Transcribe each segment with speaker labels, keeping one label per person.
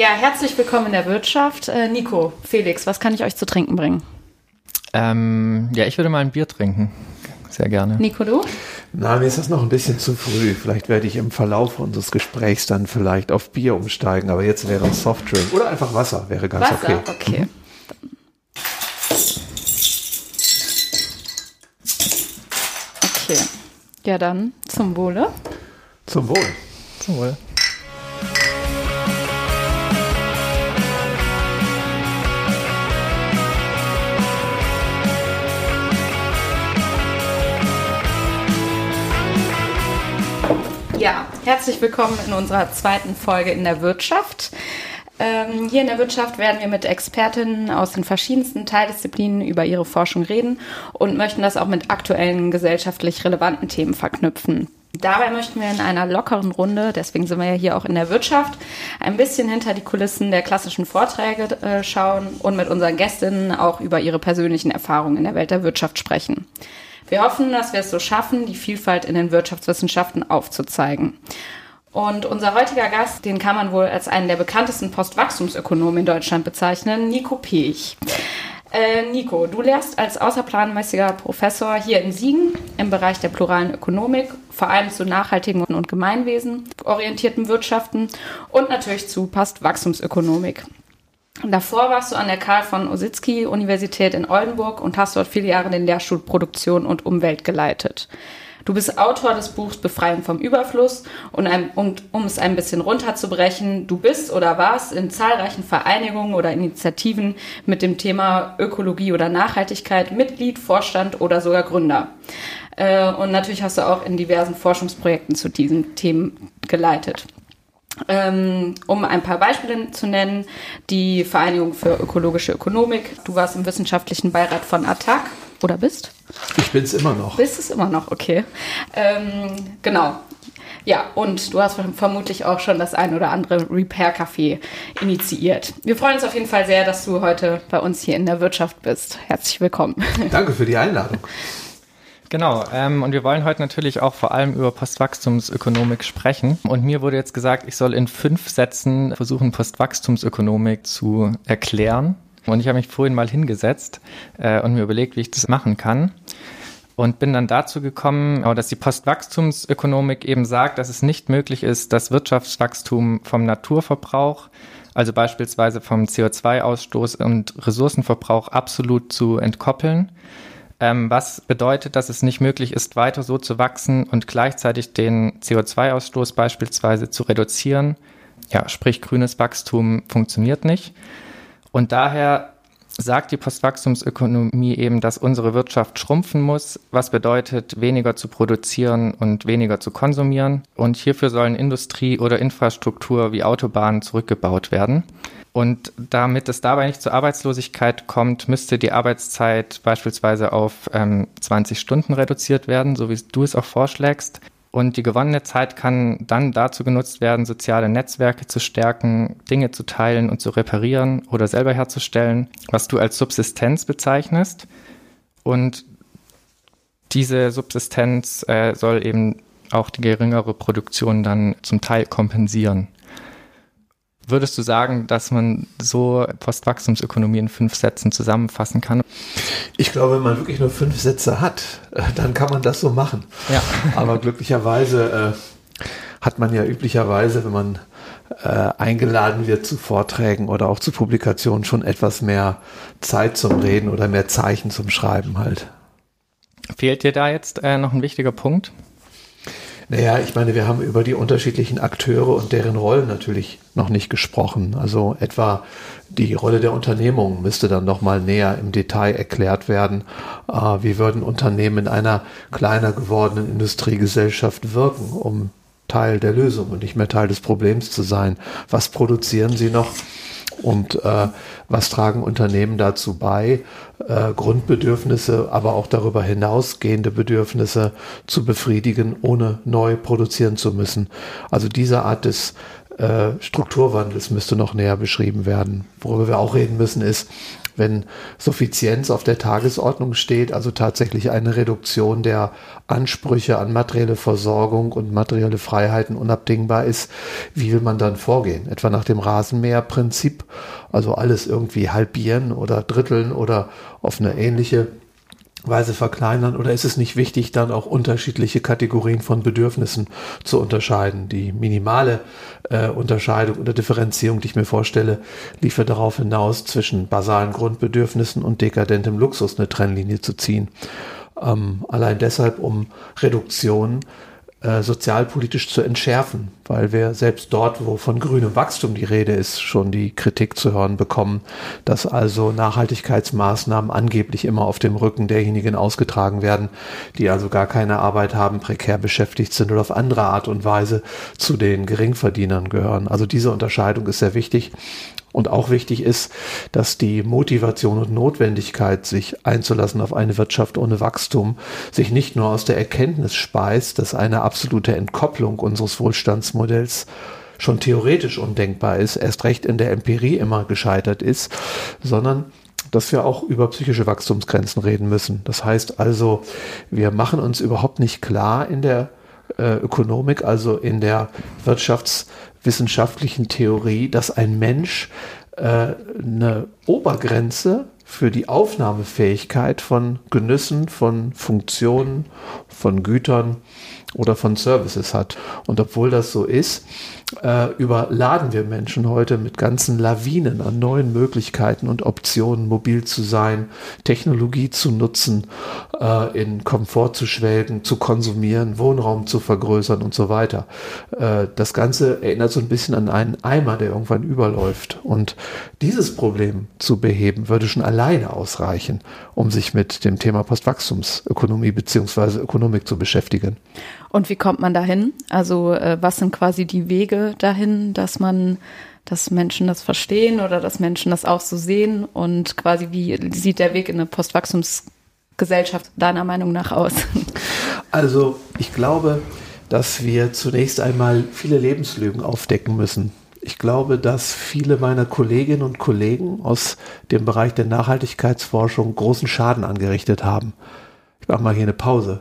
Speaker 1: Ja, herzlich willkommen in der Wirtschaft. Äh, Nico, Felix, was kann ich euch zu trinken bringen?
Speaker 2: Ähm, ja, ich würde mal ein Bier trinken. Sehr gerne.
Speaker 1: Nico, du?
Speaker 3: Na, mir ist das noch ein bisschen zu früh. Vielleicht werde ich im Verlauf unseres Gesprächs dann vielleicht auf Bier umsteigen, aber jetzt wäre es Softdrink oder einfach Wasser, wäre ganz
Speaker 1: Wasser,
Speaker 3: okay.
Speaker 1: okay. Okay. Ja, dann zum Wohle.
Speaker 3: Zum Wohl.
Speaker 2: Zum Wohl.
Speaker 1: Herzlich willkommen in unserer zweiten Folge in der Wirtschaft. Ähm, hier in der Wirtschaft werden wir mit Expertinnen aus den verschiedensten Teildisziplinen über ihre Forschung reden und möchten das auch mit aktuellen gesellschaftlich relevanten Themen verknüpfen. Dabei möchten wir in einer lockeren Runde, deswegen sind wir ja hier auch in der Wirtschaft, ein bisschen hinter die Kulissen der klassischen Vorträge äh, schauen und mit unseren Gästinnen auch über ihre persönlichen Erfahrungen in der Welt der Wirtschaft sprechen. Wir hoffen, dass wir es so schaffen, die Vielfalt in den Wirtschaftswissenschaften aufzuzeigen. Und unser heutiger Gast, den kann man wohl als einen der bekanntesten Postwachstumsökonomen in Deutschland bezeichnen, Nico Pech. Äh, Nico, du lehrst als außerplanmäßiger Professor hier in Siegen im Bereich der pluralen Ökonomik, vor allem zu nachhaltigen und gemeinwesen orientierten Wirtschaften und natürlich zu Postwachstumsökonomik. Davor warst du an der Karl von Ossizki Universität in Oldenburg und hast dort viele Jahre den Lehrstuhl Produktion und Umwelt geleitet. Du bist Autor des Buchs Befreiung vom Überfluss und ein, um, um es ein bisschen runterzubrechen, du bist oder warst in zahlreichen Vereinigungen oder Initiativen mit dem Thema Ökologie oder Nachhaltigkeit Mitglied, Vorstand oder sogar Gründer. Äh, und natürlich hast du auch in diversen Forschungsprojekten zu diesen Themen geleitet. Ähm, um ein paar Beispiele zu nennen, die Vereinigung für ökologische Ökonomik. Du warst im wissenschaftlichen Beirat von ATTAC oder bist?
Speaker 3: Ich bin es immer noch.
Speaker 1: Bist es immer noch, okay. Ähm, genau. Ja, und du hast vermutlich auch schon das ein oder andere Repair-Café initiiert. Wir freuen uns auf jeden Fall sehr, dass du heute bei uns hier in der Wirtschaft bist. Herzlich willkommen.
Speaker 3: Danke für die Einladung.
Speaker 2: Genau, ähm, und wir wollen heute natürlich auch vor allem über Postwachstumsökonomik sprechen. Und mir wurde jetzt gesagt, ich soll in fünf Sätzen versuchen, Postwachstumsökonomik zu erklären. Und ich habe mich vorhin mal hingesetzt äh, und mir überlegt, wie ich das machen kann. Und bin dann dazu gekommen, dass die Postwachstumsökonomik eben sagt, dass es nicht möglich ist, das Wirtschaftswachstum vom Naturverbrauch, also beispielsweise vom CO2-Ausstoß und Ressourcenverbrauch absolut zu entkoppeln. Ähm, was bedeutet, dass es nicht möglich ist, weiter so zu wachsen und gleichzeitig den CO2-Ausstoß beispielsweise zu reduzieren. Ja, sprich grünes Wachstum funktioniert nicht. Und daher sagt die Postwachstumsökonomie eben, dass unsere Wirtschaft schrumpfen muss, was bedeutet, weniger zu produzieren und weniger zu konsumieren. Und hierfür sollen Industrie oder Infrastruktur wie Autobahnen zurückgebaut werden. Und damit es dabei nicht zur Arbeitslosigkeit kommt, müsste die Arbeitszeit beispielsweise auf ähm, 20 Stunden reduziert werden, so wie du es auch vorschlägst. Und die gewonnene Zeit kann dann dazu genutzt werden, soziale Netzwerke zu stärken, Dinge zu teilen und zu reparieren oder selber herzustellen, was du als Subsistenz bezeichnest. Und diese Subsistenz äh, soll eben auch die geringere Produktion dann zum Teil kompensieren. Würdest du sagen, dass man so Postwachstumsökonomie in fünf Sätzen zusammenfassen kann?
Speaker 3: Ich glaube, wenn man wirklich nur fünf Sätze hat, äh, dann kann man das so machen.
Speaker 2: Ja.
Speaker 3: Aber glücklicherweise äh, hat man ja üblicherweise, wenn man äh, eingeladen wird zu Vorträgen oder auch zu Publikationen, schon etwas mehr Zeit zum Reden oder mehr Zeichen zum Schreiben halt.
Speaker 2: Fehlt dir da jetzt äh, noch ein wichtiger Punkt?
Speaker 3: Naja, ich meine, wir haben über die unterschiedlichen Akteure und deren Rollen natürlich noch nicht gesprochen. Also etwa die Rolle der Unternehmung müsste dann noch mal näher im Detail erklärt werden. Äh, wie würden Unternehmen in einer kleiner gewordenen Industriegesellschaft wirken, um Teil der Lösung und nicht mehr Teil des Problems zu sein? Was produzieren sie noch? Und äh, was tragen Unternehmen dazu bei, äh, Grundbedürfnisse, aber auch darüber hinausgehende Bedürfnisse zu befriedigen, ohne neu produzieren zu müssen? Also diese Art des äh, Strukturwandels müsste noch näher beschrieben werden. Worüber wir auch reden müssen, ist, wenn Suffizienz auf der Tagesordnung steht, also tatsächlich eine Reduktion der Ansprüche an materielle Versorgung und materielle Freiheiten unabdingbar ist, wie will man dann vorgehen? Etwa nach dem Rasenmäherprinzip, also alles irgendwie halbieren oder dritteln oder auf eine ähnliche Weise verkleinern oder ist es nicht wichtig, dann auch unterschiedliche Kategorien von Bedürfnissen zu unterscheiden? Die minimale äh, Unterscheidung oder Differenzierung, die ich mir vorstelle, liefert darauf hinaus, zwischen basalen Grundbedürfnissen und dekadentem Luxus eine Trennlinie zu ziehen. Ähm, allein deshalb, um Reduktion äh, sozialpolitisch zu entschärfen, weil wir selbst dort, wo von grünem Wachstum die Rede ist, schon die Kritik zu hören bekommen, dass also Nachhaltigkeitsmaßnahmen angeblich immer auf dem Rücken derjenigen ausgetragen werden, die also gar keine Arbeit haben, prekär beschäftigt sind oder auf andere Art und Weise zu den Geringverdienern gehören. Also diese Unterscheidung ist sehr wichtig. Und auch wichtig ist, dass die Motivation und Notwendigkeit, sich einzulassen auf eine Wirtschaft ohne Wachstum, sich nicht nur aus der Erkenntnis speist, dass eine absolute Entkopplung unseres Wohlstandsmodells schon theoretisch undenkbar ist, erst recht in der Empirie immer gescheitert ist, sondern dass wir auch über psychische Wachstumsgrenzen reden müssen. Das heißt also, wir machen uns überhaupt nicht klar in der äh, Ökonomik, also in der Wirtschafts- wissenschaftlichen Theorie, dass ein Mensch äh, eine Obergrenze für die Aufnahmefähigkeit von Genüssen, von Funktionen, von Gütern oder von Services hat. Und obwohl das so ist, äh, überladen wir Menschen heute mit ganzen Lawinen an neuen Möglichkeiten und Optionen, mobil zu sein, Technologie zu nutzen, äh, in Komfort zu schwelgen, zu konsumieren, Wohnraum zu vergrößern und so weiter. Äh, das Ganze erinnert so ein bisschen an einen Eimer, der irgendwann überläuft. Und dieses Problem zu beheben, würde schon alleine ausreichen, um sich mit dem Thema Postwachstumsökonomie beziehungsweise Ökonomik zu beschäftigen.
Speaker 1: Und wie kommt man dahin? Also äh, was sind quasi die Wege dahin, dass man, dass Menschen das verstehen oder dass Menschen das auch so sehen und quasi wie sieht der Weg in eine Postwachstumsgesellschaft deiner Meinung nach aus?
Speaker 3: Also ich glaube, dass wir zunächst einmal viele Lebenslügen aufdecken müssen. Ich glaube, dass viele meiner Kolleginnen und Kollegen aus dem Bereich der Nachhaltigkeitsforschung großen Schaden angerichtet haben. Ich mache mal hier eine Pause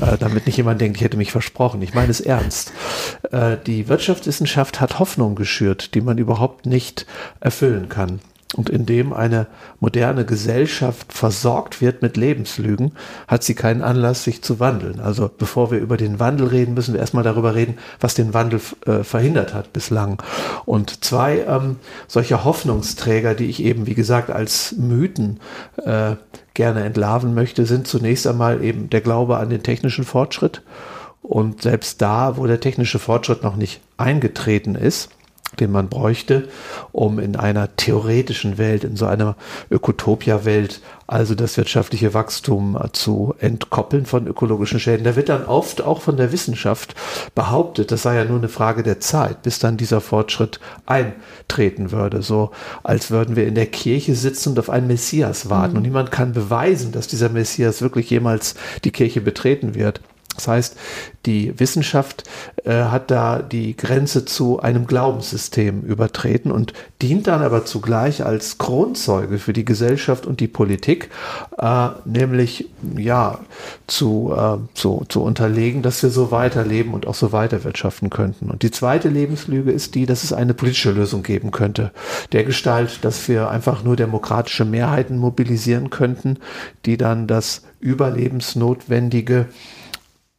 Speaker 3: äh, damit nicht jemand denkt, ich hätte mich versprochen. Ich meine es ernst. Äh, die Wirtschaftswissenschaft hat Hoffnung geschürt, die man überhaupt nicht erfüllen kann. Und indem eine moderne Gesellschaft versorgt wird mit Lebenslügen, hat sie keinen Anlass, sich zu wandeln. Also bevor wir über den Wandel reden, müssen wir erstmal darüber reden, was den Wandel äh, verhindert hat bislang. Und zwei ähm, solcher Hoffnungsträger, die ich eben, wie gesagt, als Mythen äh, gerne entlarven möchte, sind zunächst einmal eben der Glaube an den technischen Fortschritt. Und selbst da, wo der technische Fortschritt noch nicht eingetreten ist, den man bräuchte, um in einer theoretischen Welt, in so einer Ökotopia-Welt, also das wirtschaftliche Wachstum zu entkoppeln von ökologischen Schäden. Da wird dann oft auch von der Wissenschaft behauptet, das sei ja nur eine Frage der Zeit, bis dann dieser Fortschritt eintreten würde. So als würden wir in der Kirche sitzen und auf einen Messias warten. Mhm. Und niemand kann beweisen, dass dieser Messias wirklich jemals die Kirche betreten wird. Das heißt, die Wissenschaft äh, hat da die Grenze zu einem Glaubenssystem übertreten und dient dann aber zugleich als Kronzeuge für die Gesellschaft und die Politik, äh, nämlich ja zu, äh, zu, zu unterlegen, dass wir so weiterleben und auch so weiterwirtschaften könnten. Und die zweite Lebenslüge ist die, dass es eine politische Lösung geben könnte, der Gestalt, dass wir einfach nur demokratische Mehrheiten mobilisieren könnten, die dann das überlebensnotwendige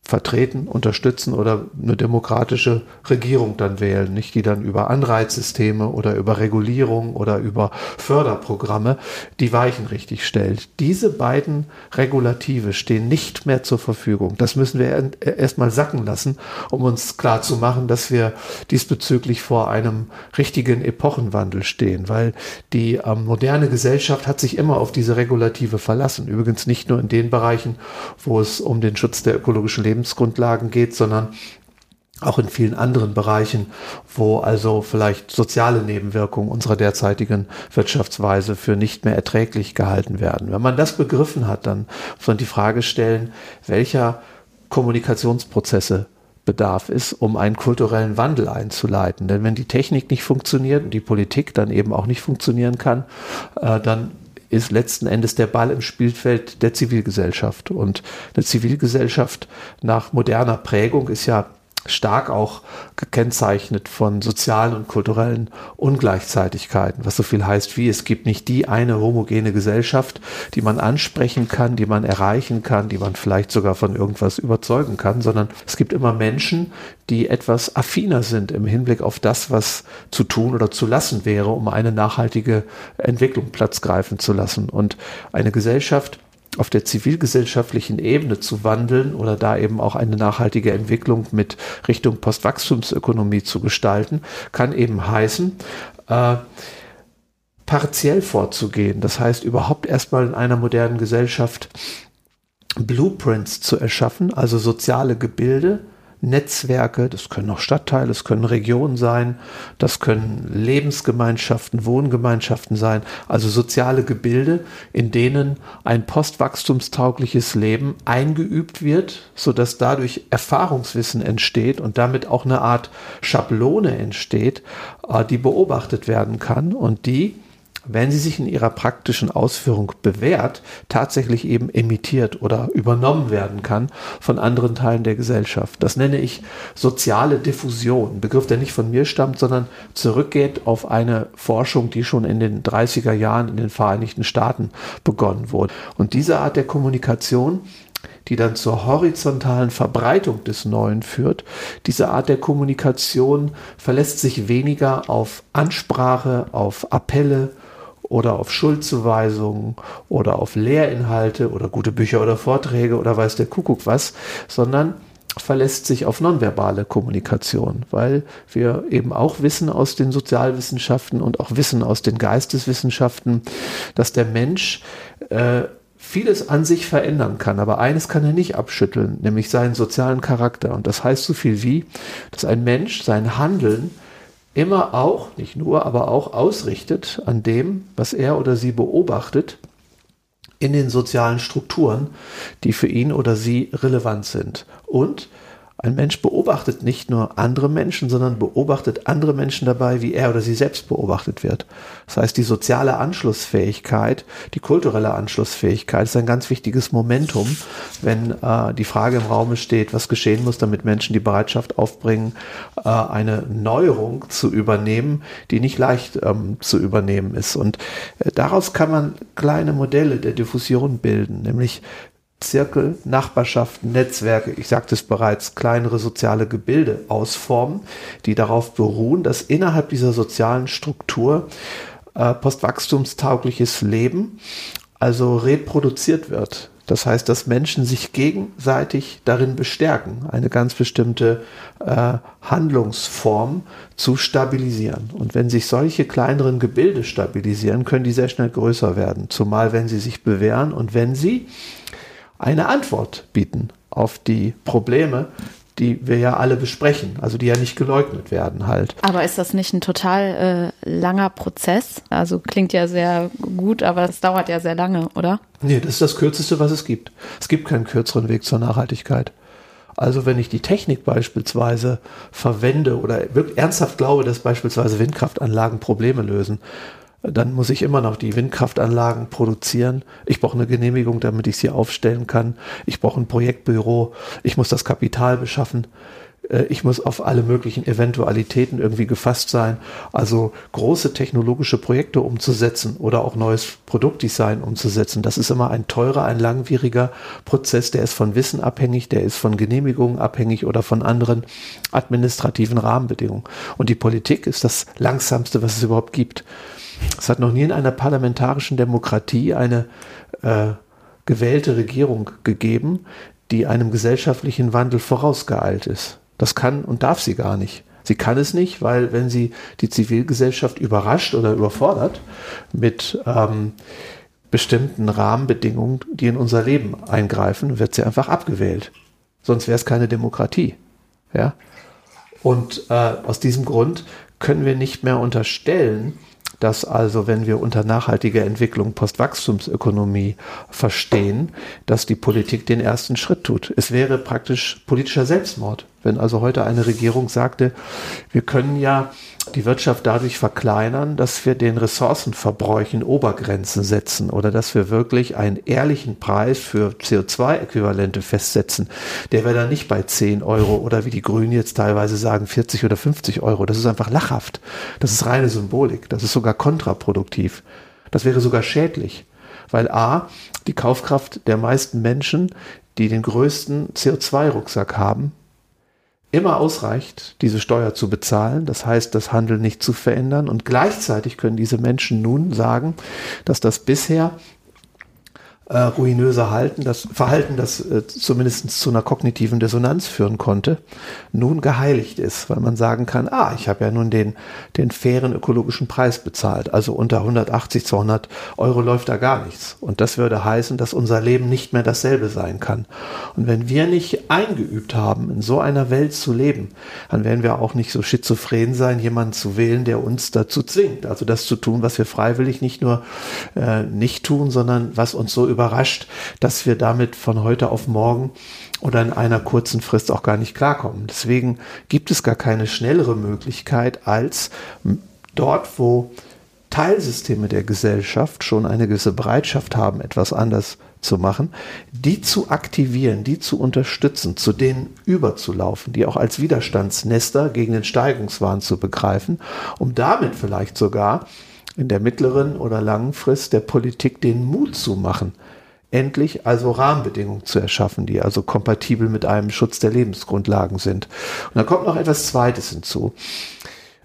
Speaker 3: vertreten, unterstützen oder eine demokratische Regierung dann wählen, nicht die dann über Anreizsysteme oder über Regulierung oder über Förderprogramme die Weichen richtig stellt. Diese beiden Regulative stehen nicht mehr zur Verfügung. Das müssen wir erstmal sacken lassen, um uns klar zu machen, dass wir diesbezüglich vor einem richtigen Epochenwandel stehen, weil die ähm, moderne Gesellschaft hat sich immer auf diese Regulative verlassen. Übrigens nicht nur in den Bereichen, wo es um den Schutz der ökologischen Lebensmittel Lebensgrundlagen geht, sondern auch in vielen anderen Bereichen, wo also vielleicht soziale Nebenwirkungen unserer derzeitigen Wirtschaftsweise für nicht mehr erträglich gehalten werden. Wenn man das begriffen hat, dann muss man die Frage stellen, welcher Kommunikationsprozesse bedarf es, um einen kulturellen Wandel einzuleiten. Denn wenn die Technik nicht funktioniert und die Politik dann eben auch nicht funktionieren kann, äh, dann ist letzten Endes der Ball im Spielfeld der Zivilgesellschaft. Und eine Zivilgesellschaft nach moderner Prägung ist ja stark auch gekennzeichnet von sozialen und kulturellen Ungleichzeitigkeiten, was so viel heißt wie, es gibt nicht die eine homogene Gesellschaft, die man ansprechen kann, die man erreichen kann, die man vielleicht sogar von irgendwas überzeugen kann, sondern es gibt immer Menschen, die etwas affiner sind im Hinblick auf das, was zu tun oder zu lassen wäre, um eine nachhaltige Entwicklung Platz greifen zu lassen. Und eine Gesellschaft, auf der zivilgesellschaftlichen Ebene zu wandeln oder da eben auch eine nachhaltige Entwicklung mit Richtung Postwachstumsökonomie zu gestalten, kann eben heißen, äh, partiell vorzugehen. Das heißt, überhaupt erstmal in einer modernen Gesellschaft Blueprints zu erschaffen, also soziale Gebilde, Netzwerke, das können auch Stadtteile, das können Regionen sein, das können Lebensgemeinschaften, Wohngemeinschaften sein, also soziale Gebilde, in denen ein postwachstumstaugliches Leben eingeübt wird, sodass dadurch Erfahrungswissen entsteht und damit auch eine Art Schablone entsteht, äh, die beobachtet werden kann und die wenn sie sich in ihrer praktischen Ausführung bewährt, tatsächlich eben emittiert oder übernommen werden kann von anderen Teilen der Gesellschaft. Das nenne ich soziale Diffusion, ein Begriff, der nicht von mir stammt, sondern zurückgeht auf eine Forschung, die schon in den 30er Jahren in den Vereinigten Staaten begonnen wurde. Und diese Art der Kommunikation die dann zur horizontalen Verbreitung des Neuen führt. Diese Art der Kommunikation verlässt sich weniger auf Ansprache, auf Appelle, oder auf Schuldzuweisungen oder auf Lehrinhalte oder gute Bücher oder Vorträge oder weiß der Kuckuck was, sondern verlässt sich auf nonverbale Kommunikation, weil wir eben auch wissen aus den Sozialwissenschaften und auch wissen aus den Geisteswissenschaften, dass der Mensch äh, vieles an sich verändern kann, aber eines kann er nicht abschütteln, nämlich seinen sozialen Charakter. Und das heißt so viel wie, dass ein Mensch sein Handeln immer auch, nicht nur, aber auch ausrichtet an dem, was er oder sie beobachtet in den sozialen Strukturen, die für ihn oder sie relevant sind. Und ein Mensch beobachtet nicht nur andere Menschen, sondern beobachtet andere Menschen dabei, wie er oder sie selbst beobachtet wird. Das heißt, die soziale Anschlussfähigkeit, die kulturelle Anschlussfähigkeit ist ein ganz wichtiges Momentum, wenn äh, die Frage im Raume steht, was geschehen muss, damit Menschen die Bereitschaft aufbringen, äh, eine Neuerung zu übernehmen, die nicht leicht ähm, zu übernehmen ist. Und äh, daraus kann man kleine Modelle der Diffusion bilden, nämlich Zirkel, Nachbarschaften, Netzwerke, ich sagte es bereits, kleinere soziale Gebilde ausformen, die darauf beruhen, dass innerhalb dieser sozialen Struktur äh, postwachstumstaugliches Leben also reproduziert wird. Das heißt, dass Menschen sich gegenseitig darin bestärken, eine ganz bestimmte äh, Handlungsform zu stabilisieren. Und wenn sich solche kleineren Gebilde stabilisieren, können die sehr schnell größer werden. Zumal wenn sie sich bewähren und wenn sie eine Antwort bieten auf die Probleme, die wir ja alle besprechen, also die ja nicht geleugnet werden halt.
Speaker 1: Aber ist das nicht ein total äh, langer Prozess? Also klingt ja sehr gut, aber es dauert ja sehr lange, oder?
Speaker 3: Nee, das ist das Kürzeste, was es gibt. Es gibt keinen kürzeren Weg zur Nachhaltigkeit. Also wenn ich die Technik beispielsweise verwende oder wirklich ernsthaft glaube, dass beispielsweise Windkraftanlagen Probleme lösen, dann muss ich immer noch die Windkraftanlagen produzieren. Ich brauche eine Genehmigung, damit ich sie aufstellen kann. Ich brauche ein Projektbüro. Ich muss das Kapital beschaffen. Äh, ich muss auf alle möglichen Eventualitäten irgendwie gefasst sein. Also große technologische Projekte umzusetzen oder auch neues Produktdesign umzusetzen, das ist immer ein teurer, ein langwieriger Prozess. Der ist von Wissen abhängig, der ist von Genehmigungen abhängig oder von anderen administrativen Rahmenbedingungen. Und die Politik ist das langsamste, was es überhaupt gibt. Es hat noch nie in einer parlamentarischen Demokratie eine äh, gewählte Regierung gegeben, die einem gesellschaftlichen Wandel vorausgeeilt ist. Das kann und darf sie gar nicht. Sie kann es nicht, weil wenn sie die Zivilgesellschaft überrascht oder überfordert mit ähm, bestimmten Rahmenbedingungen, die in unser Leben eingreifen, wird sie einfach abgewählt. Sonst wäre es keine Demokratie. Ja? Und äh, aus diesem Grund können wir nicht mehr unterstellen, dass also, wenn wir unter nachhaltiger Entwicklung Postwachstumsökonomie verstehen, dass die Politik den ersten Schritt tut. Es wäre praktisch politischer Selbstmord, wenn also heute eine Regierung sagte, wir können ja die Wirtschaft dadurch verkleinern, dass wir den Ressourcenverbräuchen Obergrenzen setzen oder dass wir wirklich einen ehrlichen Preis für CO2-Äquivalente festsetzen. Der wäre dann nicht bei 10 Euro oder wie die Grünen jetzt teilweise sagen 40 oder 50 Euro. Das ist einfach lachhaft. Das ist reine Symbolik. Das ist sogar kontraproduktiv. Das wäre sogar schädlich. Weil A, die Kaufkraft der meisten Menschen, die den größten CO2-Rucksack haben, immer ausreicht, diese Steuer zu bezahlen, das heißt, das Handeln nicht zu verändern. Und gleichzeitig können diese Menschen nun sagen, dass das bisher äh, ruinöse Halten, das Verhalten, das äh, zumindest zu einer kognitiven Dissonanz führen konnte, nun geheiligt ist, weil man sagen kann, ah, ich habe ja nun den, den fairen ökologischen Preis bezahlt. Also unter 180, 200 Euro läuft da gar nichts. Und das würde heißen, dass unser Leben nicht mehr dasselbe sein kann. Und wenn wir nicht eingeübt haben, in so einer Welt zu leben, dann werden wir auch nicht so schizophren sein, jemanden zu wählen, der uns dazu zwingt. Also das zu tun, was wir freiwillig nicht nur äh, nicht tun, sondern was uns so überrascht, dass wir damit von heute auf morgen oder in einer kurzen Frist auch gar nicht klarkommen. Deswegen gibt es gar keine schnellere Möglichkeit als dort, wo Teilsysteme der Gesellschaft schon eine gewisse Bereitschaft haben, etwas anders zu machen, die zu aktivieren, die zu unterstützen, zu denen überzulaufen, die auch als Widerstandsnester gegen den Steigungswahn zu begreifen, um damit vielleicht sogar in der mittleren oder langen Frist der Politik den Mut zu machen, endlich also Rahmenbedingungen zu erschaffen, die also kompatibel mit einem Schutz der Lebensgrundlagen sind. Und da kommt noch etwas Zweites hinzu.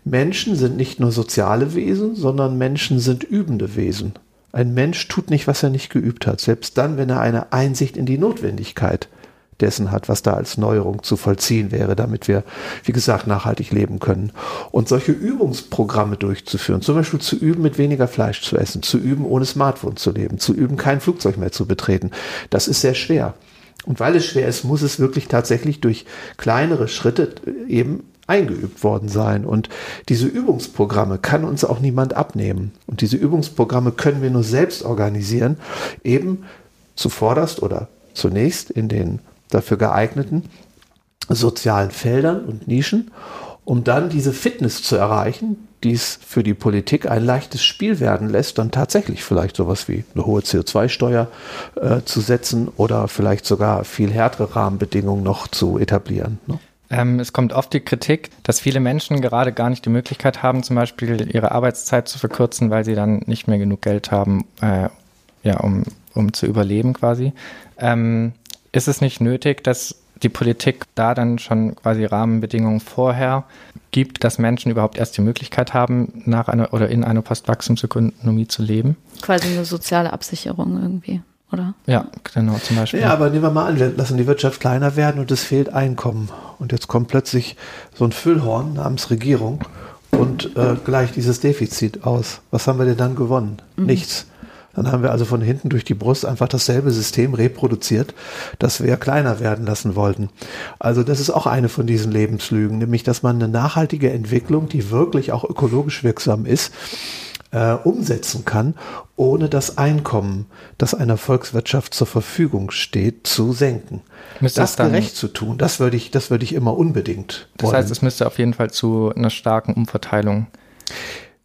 Speaker 3: Menschen sind nicht nur soziale Wesen, sondern Menschen sind übende Wesen. Ein Mensch tut nicht, was er nicht geübt hat, selbst dann, wenn er eine Einsicht in die Notwendigkeit dessen hat, was da als Neuerung zu vollziehen wäre, damit wir, wie gesagt, nachhaltig leben können. Und solche Übungsprogramme durchzuführen, zum Beispiel zu üben, mit weniger Fleisch zu essen, zu üben, ohne Smartphone zu leben, zu üben, kein Flugzeug mehr zu betreten, das ist sehr schwer. Und weil es schwer ist, muss es wirklich tatsächlich durch kleinere Schritte eben eingeübt worden sein. Und diese Übungsprogramme kann uns auch niemand abnehmen. Und diese Übungsprogramme können wir nur selbst organisieren, eben zuvorderst oder zunächst in den dafür geeigneten sozialen Feldern und Nischen, um dann diese Fitness zu erreichen, die es für die Politik ein leichtes Spiel werden lässt, dann tatsächlich vielleicht sowas wie eine hohe CO2-Steuer äh, zu setzen oder vielleicht sogar viel härtere Rahmenbedingungen noch zu etablieren. Ne?
Speaker 2: Ähm, es kommt oft die Kritik, dass viele Menschen gerade gar nicht die Möglichkeit haben, zum Beispiel ihre Arbeitszeit zu verkürzen, weil sie dann nicht mehr genug Geld haben, äh, ja, um, um zu überleben quasi. Ähm, ist es nicht nötig, dass die Politik da dann schon quasi Rahmenbedingungen vorher gibt, dass Menschen überhaupt erst die Möglichkeit haben, nach einer oder in einer Postwachstumsökonomie zu leben?
Speaker 1: Quasi eine soziale Absicherung irgendwie, oder?
Speaker 2: Ja, genau, zum Beispiel.
Speaker 3: Ja, aber nehmen wir mal an, wir lassen die Wirtschaft kleiner werden und es fehlt Einkommen. Und jetzt kommt plötzlich so ein Füllhorn namens Regierung und äh, gleicht dieses Defizit aus. Was haben wir denn dann gewonnen? Mhm. Nichts. Dann haben wir also von hinten durch die Brust einfach dasselbe System reproduziert, das wir kleiner werden lassen wollten. Also das ist auch eine von diesen Lebenslügen, nämlich dass man eine nachhaltige Entwicklung, die wirklich auch ökologisch wirksam ist, äh, umsetzen kann, ohne das Einkommen, das einer Volkswirtschaft zur Verfügung steht, zu senken. Müsste das gerecht zu tun, das würde ich, das würde ich immer unbedingt.
Speaker 2: Das wollen. heißt, es müsste auf jeden Fall zu einer starken Umverteilung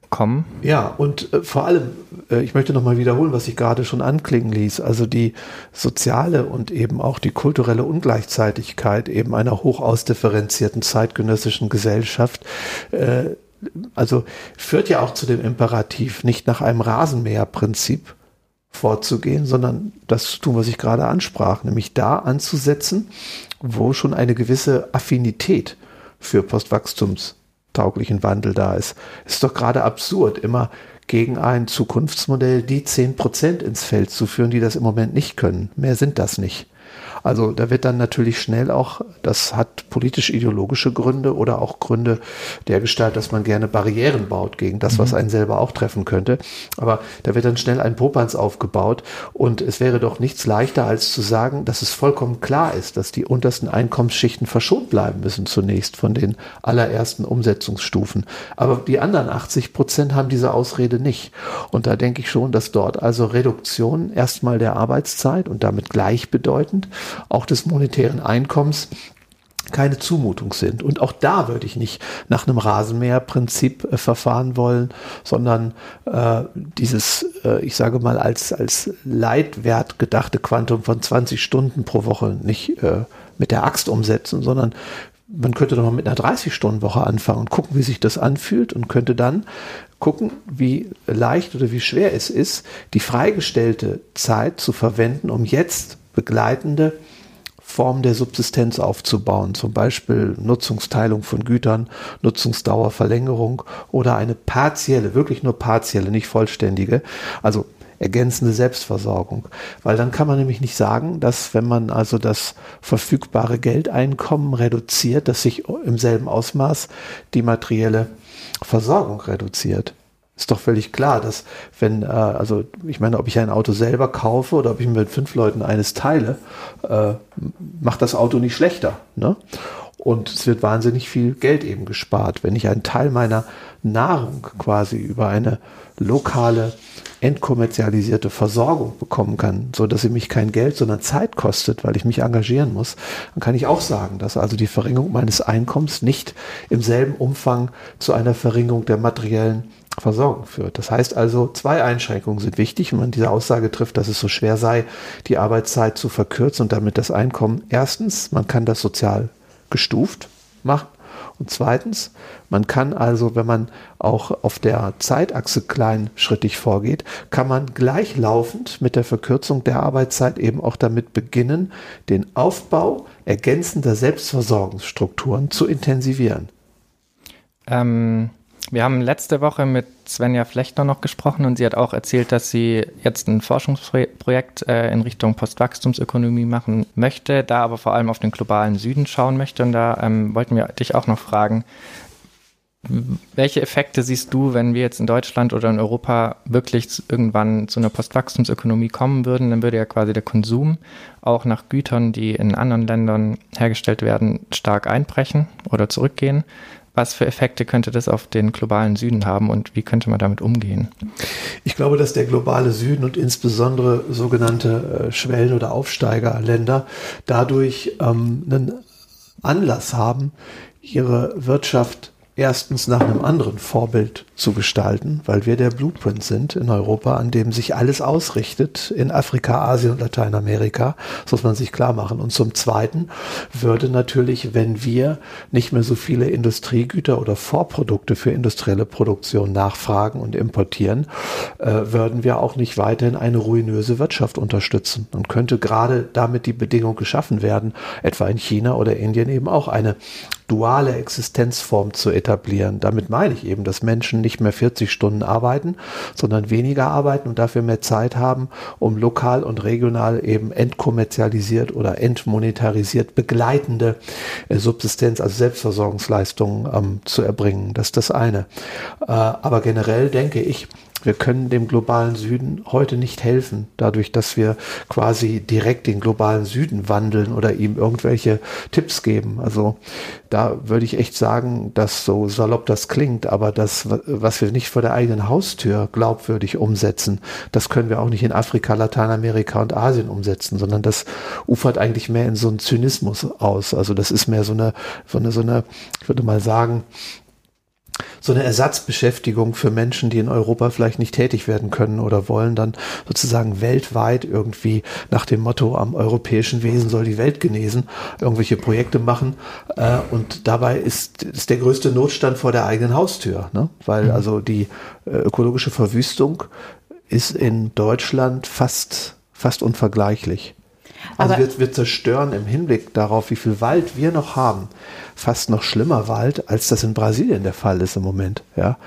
Speaker 2: kommen.
Speaker 3: Ja, und äh, vor allem, äh, ich möchte nochmal wiederholen, was ich gerade schon anklingen ließ, also die soziale und eben auch die kulturelle Ungleichzeitigkeit eben einer hoch ausdifferenzierten zeitgenössischen Gesellschaft, äh, also führt ja auch zu dem Imperativ, nicht nach einem Rasenmäherprinzip vorzugehen, sondern das zu tun, was ich gerade ansprach, nämlich da anzusetzen, wo schon eine gewisse Affinität für Postwachstums tauglichen Wandel da ist. Ist doch gerade absurd, immer gegen ein Zukunftsmodell die 10 Prozent ins Feld zu führen, die das im Moment nicht können. Mehr sind das nicht. Also da wird dann natürlich schnell auch, das hat politisch-ideologische Gründe oder auch Gründe der Gestalt, dass man gerne Barrieren baut gegen das, was mhm. einen selber auch treffen könnte. Aber da wird dann schnell ein Popanz aufgebaut und es wäre doch nichts leichter, als zu sagen, dass es vollkommen klar ist, dass die untersten Einkommensschichten verschont bleiben müssen zunächst von den allerersten Umsetzungsstufen. Aber die anderen 80 Prozent haben diese Ausrede nicht. Und da denke ich schon, dass dort also Reduktion erstmal der Arbeitszeit und damit gleichbedeutend auch des monetären Einkommens keine Zumutung sind. Und auch da würde ich nicht nach einem Rasenmäherprinzip äh, verfahren wollen, sondern äh, dieses, äh, ich sage mal, als, als Leitwert gedachte Quantum von 20 Stunden pro Woche nicht äh, mit der Axt umsetzen, sondern man könnte doch mal mit einer 30-Stunden-Woche anfangen und gucken, wie sich das anfühlt und könnte dann gucken, wie leicht oder wie schwer es ist, die freigestellte Zeit zu verwenden, um jetzt begleitende Formen der Subsistenz aufzubauen, zum Beispiel Nutzungsteilung von Gütern, Nutzungsdauerverlängerung oder eine partielle, wirklich nur partielle, nicht vollständige, also ergänzende Selbstversorgung. Weil dann kann man nämlich nicht sagen, dass wenn man also das verfügbare Geldeinkommen reduziert, dass sich im selben Ausmaß die materielle Versorgung reduziert. Ist doch völlig klar, dass wenn, äh, also ich meine, ob ich ein Auto selber kaufe oder ob ich mit fünf Leuten eines teile, äh, macht das Auto nicht schlechter. Ne? Und es wird wahnsinnig viel Geld eben gespart. Wenn ich einen Teil meiner Nahrung quasi über eine lokale, entkommerzialisierte Versorgung bekommen kann, so dass sie mich kein Geld, sondern Zeit kostet, weil ich mich engagieren muss, dann kann ich auch sagen, dass also die Verringerung meines Einkommens nicht im selben Umfang zu einer Verringerung der materiellen Versorgung führt. Das heißt also, zwei Einschränkungen sind wichtig, wenn man diese Aussage trifft, dass es so schwer sei, die Arbeitszeit zu verkürzen und damit das Einkommen. Erstens, man kann das sozial gestuft machen. Und zweitens, man kann also, wenn man auch auf der Zeitachse kleinschrittig vorgeht, kann man gleichlaufend mit der Verkürzung der Arbeitszeit eben auch damit beginnen, den Aufbau ergänzender Selbstversorgungsstrukturen zu intensivieren.
Speaker 2: Ähm, wir haben letzte Woche mit Svenja Flechtner noch gesprochen und sie hat auch erzählt, dass sie jetzt ein Forschungsprojekt äh, in Richtung Postwachstumsökonomie machen möchte, da aber vor allem auf den globalen Süden schauen möchte. Und da ähm, wollten wir dich auch noch fragen, welche Effekte siehst du, wenn wir jetzt in Deutschland oder in Europa wirklich irgendwann zu einer Postwachstumsökonomie kommen würden? Dann würde ja quasi der Konsum auch nach Gütern, die in anderen Ländern hergestellt werden, stark einbrechen oder zurückgehen. Was für Effekte könnte das auf den globalen Süden haben und wie könnte man damit umgehen?
Speaker 3: Ich glaube, dass der globale Süden und insbesondere sogenannte äh, Schwellen- oder Aufsteigerländer dadurch ähm, einen Anlass haben, ihre Wirtschaft erstens nach einem anderen Vorbild zu gestalten, weil wir der Blueprint sind in Europa, an dem sich alles ausrichtet in Afrika, Asien und Lateinamerika. Das muss man sich klar machen. Und zum Zweiten würde natürlich, wenn wir nicht mehr so viele Industriegüter oder Vorprodukte für industrielle Produktion nachfragen und importieren, äh, würden wir auch nicht weiterhin eine ruinöse Wirtschaft unterstützen. Und könnte gerade damit die Bedingung geschaffen werden, etwa in China oder Indien eben auch eine duale Existenzform zu etablieren. Damit meine ich eben, dass Menschen nicht mehr 40 Stunden arbeiten, sondern weniger arbeiten und dafür mehr Zeit haben, um lokal und regional eben entkommerzialisiert oder entmonetarisiert begleitende äh, Subsistenz, also Selbstversorgungsleistungen ähm, zu erbringen. Das ist das eine. Äh, aber generell denke ich, wir können dem globalen Süden heute nicht helfen, dadurch, dass wir quasi direkt den globalen Süden wandeln oder ihm irgendwelche Tipps geben. Also da würde ich echt sagen, dass so salopp das klingt, aber das, was wir nicht vor der eigenen Haustür glaubwürdig umsetzen, das können wir auch nicht in Afrika, Lateinamerika und Asien umsetzen, sondern das ufert eigentlich mehr in so einen Zynismus aus. Also das ist mehr so eine, so eine, so eine, ich würde mal sagen, so eine Ersatzbeschäftigung für Menschen, die in Europa vielleicht nicht tätig werden können oder wollen, dann sozusagen weltweit irgendwie nach dem Motto, am europäischen Wesen soll die Welt genesen, irgendwelche Projekte machen. Äh, und dabei ist, ist der größte Notstand vor der eigenen Haustür, ne? weil mhm. also die äh, ökologische Verwüstung ist in Deutschland fast, fast unvergleichlich. Also wir, wir zerstören im Hinblick darauf, wie viel Wald wir noch haben, fast noch schlimmer Wald, als das in Brasilien der Fall ist im Moment. Ja.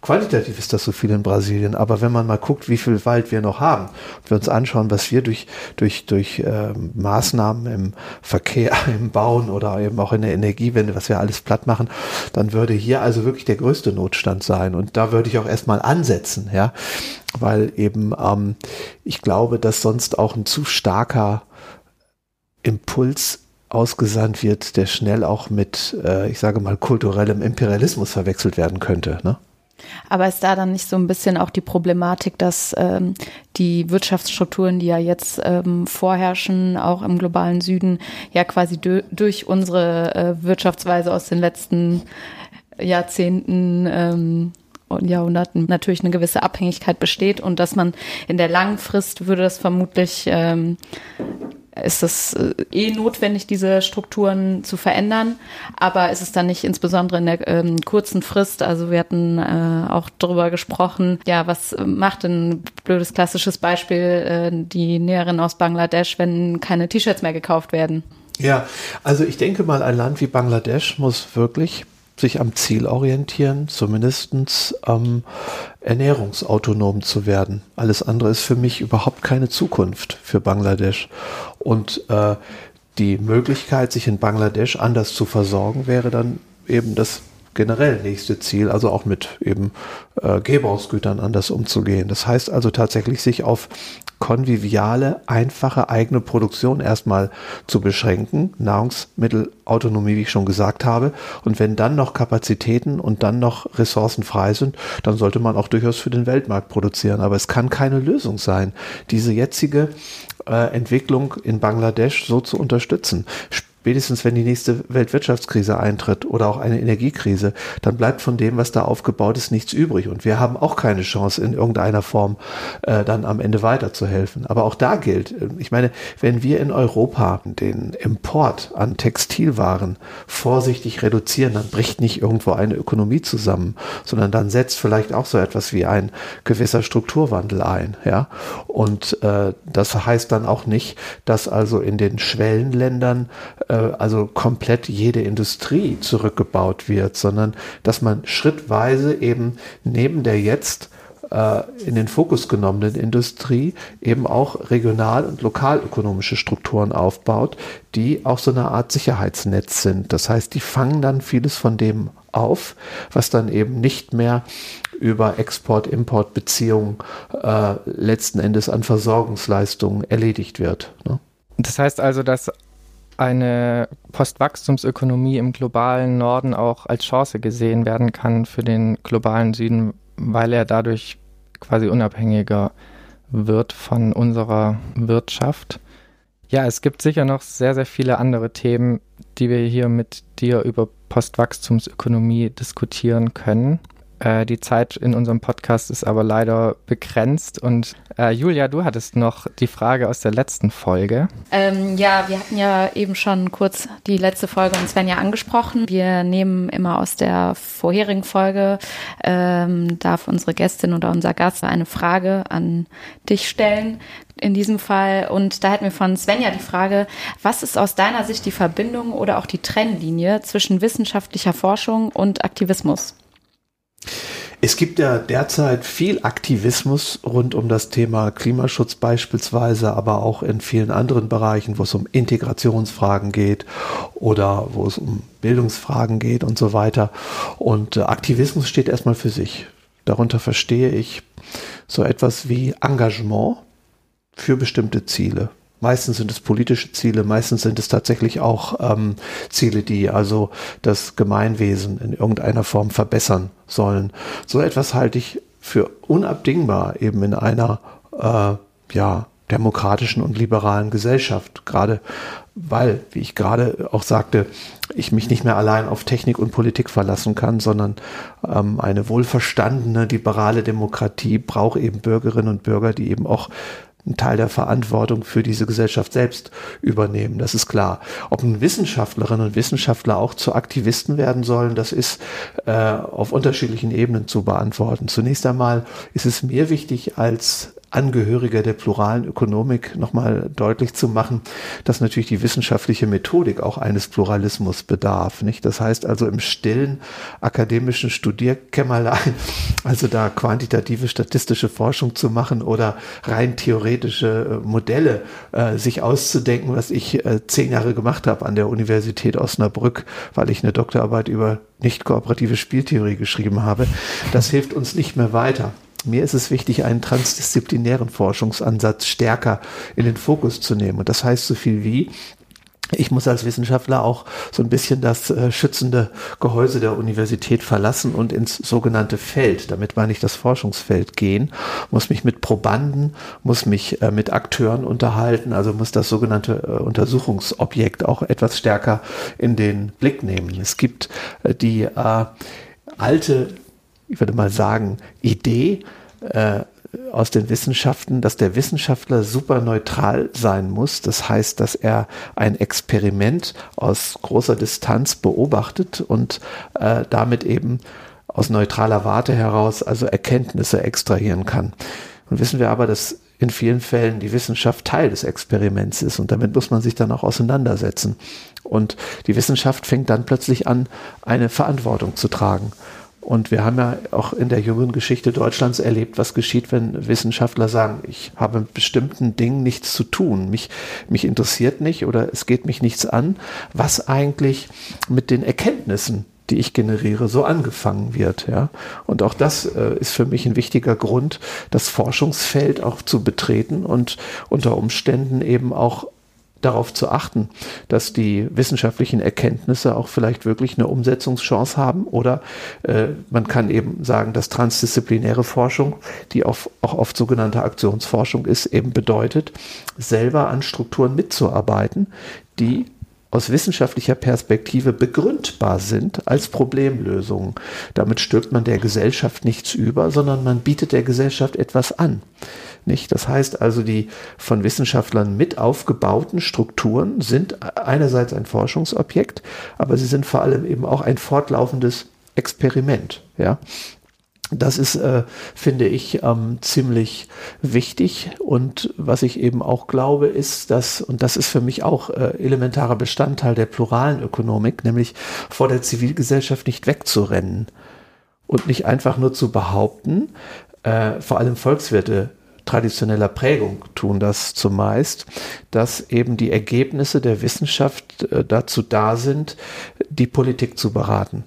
Speaker 3: qualitativ ist das so viel in Brasilien, aber wenn man mal guckt, wie viel Wald wir noch haben, und wir uns anschauen, was wir durch, durch, durch äh, Maßnahmen im Verkehr, im Bauen oder eben auch in der Energiewende, was wir alles platt machen, dann würde hier also wirklich der größte Notstand sein. Und da würde ich auch erstmal ansetzen, ja, weil eben ähm, ich glaube, dass sonst auch ein zu starker Impuls ausgesandt wird, der schnell auch mit, äh, ich sage mal, kulturellem Imperialismus verwechselt werden könnte. Ne?
Speaker 1: Aber ist da dann nicht so ein bisschen auch die Problematik, dass ähm, die Wirtschaftsstrukturen, die ja jetzt ähm, vorherrschen, auch im globalen Süden, ja quasi durch unsere äh, Wirtschaftsweise aus den letzten Jahrzehnten ähm, und Jahrhunderten natürlich eine gewisse Abhängigkeit besteht und dass man in der langen Frist würde das vermutlich ähm, ist es äh, eh notwendig, diese Strukturen zu verändern. Aber ist es dann nicht insbesondere in der ähm, kurzen Frist? Also wir hatten äh, auch darüber gesprochen, ja, was macht ein blödes klassisches Beispiel äh, die Näherin aus Bangladesch, wenn keine T-Shirts mehr gekauft werden?
Speaker 3: Ja, also ich denke mal, ein Land wie Bangladesch muss wirklich sich am Ziel orientieren, zumindest ähm, ernährungsautonom zu werden. Alles andere ist für mich überhaupt keine Zukunft für Bangladesch. Und äh, die Möglichkeit, sich in Bangladesch anders zu versorgen, wäre dann eben das generell nächste Ziel, also auch mit eben äh, Gebrauchsgütern anders umzugehen. Das heißt also tatsächlich sich auf konviviale, einfache eigene Produktion erstmal zu beschränken, Nahrungsmittelautonomie, wie ich schon gesagt habe. Und wenn dann noch Kapazitäten und dann noch Ressourcen frei sind, dann sollte man auch durchaus für den Weltmarkt produzieren. Aber es kann keine Lösung sein, diese jetzige äh, Entwicklung in Bangladesch so zu unterstützen spätestens wenn die nächste Weltwirtschaftskrise eintritt oder auch eine Energiekrise, dann bleibt von dem, was da aufgebaut ist, nichts übrig. Und wir haben auch keine Chance, in irgendeiner Form äh, dann am Ende weiterzuhelfen. Aber auch da gilt, äh, ich meine, wenn wir in Europa den Import an Textilwaren vorsichtig reduzieren, dann bricht nicht irgendwo eine Ökonomie zusammen, sondern dann setzt vielleicht auch so etwas wie ein gewisser Strukturwandel ein. Ja? Und äh, das heißt dann auch nicht, dass also in den Schwellenländern äh, also komplett jede Industrie zurückgebaut wird, sondern dass man schrittweise eben neben der jetzt äh, in den Fokus genommenen Industrie eben auch regional- und lokalökonomische Strukturen aufbaut, die auch so eine Art Sicherheitsnetz sind. Das heißt, die fangen dann vieles von dem auf, was dann eben nicht mehr über Export-Import-Beziehungen äh, letzten Endes an Versorgungsleistungen erledigt wird. Ne?
Speaker 2: Das heißt also, dass eine Postwachstumsökonomie im globalen Norden auch als Chance gesehen werden kann für den globalen Süden, weil er dadurch quasi unabhängiger wird von unserer Wirtschaft. Ja, es gibt sicher noch sehr, sehr viele andere Themen, die wir hier mit dir über Postwachstumsökonomie diskutieren können. Äh, die Zeit in unserem Podcast ist aber leider begrenzt. Und äh, Julia, du hattest noch die Frage aus der letzten Folge.
Speaker 1: Ähm, ja, wir hatten ja eben schon kurz die letzte Folge und Sven ja angesprochen. Wir nehmen immer aus der vorherigen Folge, ähm, darf unsere Gästin oder unser Gast eine Frage an dich stellen in diesem Fall. Und da hätten wir von Svenja die Frage, was ist aus deiner Sicht die Verbindung oder auch die Trennlinie zwischen wissenschaftlicher Forschung und Aktivismus?
Speaker 3: Es gibt ja derzeit viel Aktivismus rund um das Thema Klimaschutz beispielsweise, aber auch in vielen anderen Bereichen, wo es um Integrationsfragen geht oder wo es um Bildungsfragen geht und so weiter. Und äh, Aktivismus steht erstmal für sich. Darunter verstehe ich so etwas wie Engagement für bestimmte Ziele. Meistens sind es politische Ziele, meistens sind es tatsächlich auch ähm, Ziele, die also das Gemeinwesen in irgendeiner Form verbessern sollen. So etwas halte ich für unabdingbar eben in einer äh, ja, demokratischen und liberalen Gesellschaft. Gerade weil, wie ich gerade auch sagte, ich mich nicht mehr allein auf Technik und Politik verlassen kann, sondern ähm, eine wohlverstandene liberale Demokratie braucht eben Bürgerinnen und Bürger, die eben auch einen Teil der Verantwortung für diese Gesellschaft selbst übernehmen. Das ist klar. Ob nun Wissenschaftlerinnen und Wissenschaftler auch zu Aktivisten werden sollen, das ist äh, auf unterschiedlichen Ebenen zu beantworten. Zunächst einmal ist es mir wichtig als Angehöriger der pluralen Ökonomik nochmal deutlich zu machen, dass natürlich die wissenschaftliche Methodik auch eines Pluralismus bedarf. Nicht? Das heißt also im stillen akademischen Studierkämmerlein, also da quantitative statistische Forschung zu machen oder rein theoretische äh, Modelle äh, sich auszudenken, was ich äh, zehn Jahre gemacht habe an der Universität Osnabrück, weil ich eine Doktorarbeit über nicht kooperative Spieltheorie geschrieben habe. Das hilft uns nicht mehr weiter. Mir ist es wichtig, einen transdisziplinären Forschungsansatz stärker in den Fokus zu nehmen. Und das heißt so viel wie, ich muss als Wissenschaftler auch so ein bisschen das äh, schützende Gehäuse der Universität verlassen und ins sogenannte Feld, damit meine ich das Forschungsfeld gehen, muss mich mit Probanden, muss mich äh, mit Akteuren unterhalten, also muss das sogenannte äh, Untersuchungsobjekt auch etwas stärker in den Blick nehmen. Es gibt äh, die äh, alte, ich würde mal sagen, Idee, äh, aus den Wissenschaften, dass der Wissenschaftler super neutral sein muss. Das heißt, dass er ein Experiment aus großer Distanz beobachtet und äh, damit eben aus neutraler Warte heraus also Erkenntnisse extrahieren kann. Und wissen wir aber, dass in vielen Fällen die Wissenschaft Teil des Experiments ist und damit muss man sich dann auch auseinandersetzen. Und die Wissenschaft fängt dann plötzlich an, eine Verantwortung zu tragen. Und wir haben ja auch in der jüngeren Geschichte Deutschlands erlebt, was geschieht, wenn Wissenschaftler sagen, ich habe mit bestimmten Dingen nichts zu tun, mich, mich interessiert nicht oder es geht mich nichts an, was eigentlich mit den Erkenntnissen die ich generiere, so angefangen wird. Ja? Und auch das äh, ist für mich ein wichtiger Grund, das Forschungsfeld auch zu betreten und unter Umständen eben auch darauf zu achten, dass die wissenschaftlichen Erkenntnisse auch vielleicht wirklich eine Umsetzungschance haben. Oder äh, man kann eben sagen, dass transdisziplinäre Forschung, die auf, auch oft sogenannte Aktionsforschung ist, eben bedeutet, selber an Strukturen mitzuarbeiten, die aus wissenschaftlicher Perspektive begründbar sind als Problemlösungen. Damit stülpt man der Gesellschaft nichts über, sondern man bietet der Gesellschaft etwas an. Nicht? Das heißt also, die von Wissenschaftlern mit aufgebauten Strukturen sind einerseits ein Forschungsobjekt, aber sie sind vor allem eben auch ein fortlaufendes Experiment. Ja? Das ist, äh, finde ich, ähm, ziemlich wichtig. Und was ich eben auch glaube, ist, dass, und das ist für mich auch äh, elementarer Bestandteil der pluralen Ökonomik, nämlich vor der Zivilgesellschaft nicht wegzurennen und nicht einfach nur zu behaupten, äh, vor allem Volkswirte traditioneller Prägung tun das zumeist, dass eben die Ergebnisse der Wissenschaft äh, dazu da sind, die Politik zu beraten.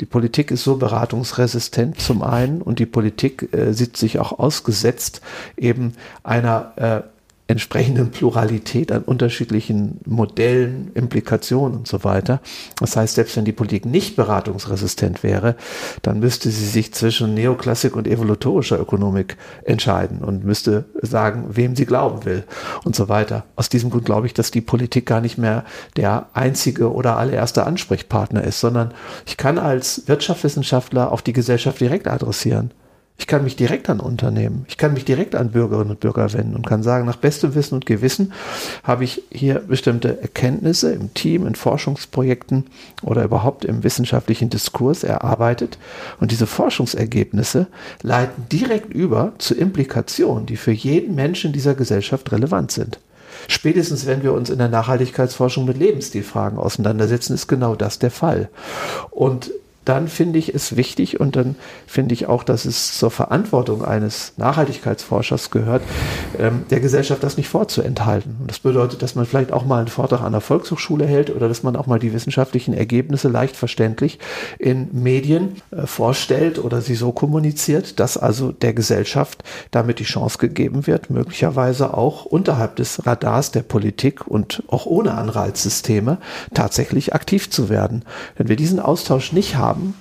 Speaker 3: Die Politik ist so beratungsresistent zum einen und die Politik äh, sieht sich auch ausgesetzt eben einer äh, entsprechenden Pluralität an unterschiedlichen Modellen, Implikationen und so weiter. Das heißt, selbst wenn die Politik nicht beratungsresistent wäre, dann müsste sie sich zwischen Neoklassik und evolutorischer Ökonomik entscheiden und müsste sagen, wem sie glauben will und so weiter. Aus diesem Grund glaube ich, dass die Politik gar nicht mehr der einzige oder allererste Ansprechpartner ist, sondern ich kann als Wirtschaftswissenschaftler auf die Gesellschaft direkt adressieren. Ich kann mich direkt an Unternehmen, ich kann mich direkt an Bürgerinnen und Bürger wenden und kann sagen, nach bestem Wissen und Gewissen habe ich hier bestimmte Erkenntnisse im Team, in Forschungsprojekten oder überhaupt im wissenschaftlichen Diskurs erarbeitet. Und diese Forschungsergebnisse leiten direkt über zu Implikationen, die für jeden Menschen dieser Gesellschaft relevant sind. Spätestens, wenn wir uns in der Nachhaltigkeitsforschung mit Lebensstilfragen auseinandersetzen, ist genau das der Fall. Und dann finde ich es wichtig und dann finde ich auch, dass es zur Verantwortung eines Nachhaltigkeitsforschers gehört, ähm, der Gesellschaft das nicht vorzuenthalten. Und das bedeutet, dass man vielleicht auch mal einen Vortrag an der Volkshochschule hält oder dass man auch mal die wissenschaftlichen Ergebnisse leicht verständlich in Medien äh, vorstellt oder sie so kommuniziert, dass also der Gesellschaft damit die Chance gegeben wird, möglicherweise auch unterhalb des Radars der Politik und auch ohne Anreizsysteme tatsächlich aktiv zu werden. Wenn wir diesen Austausch nicht haben, haben,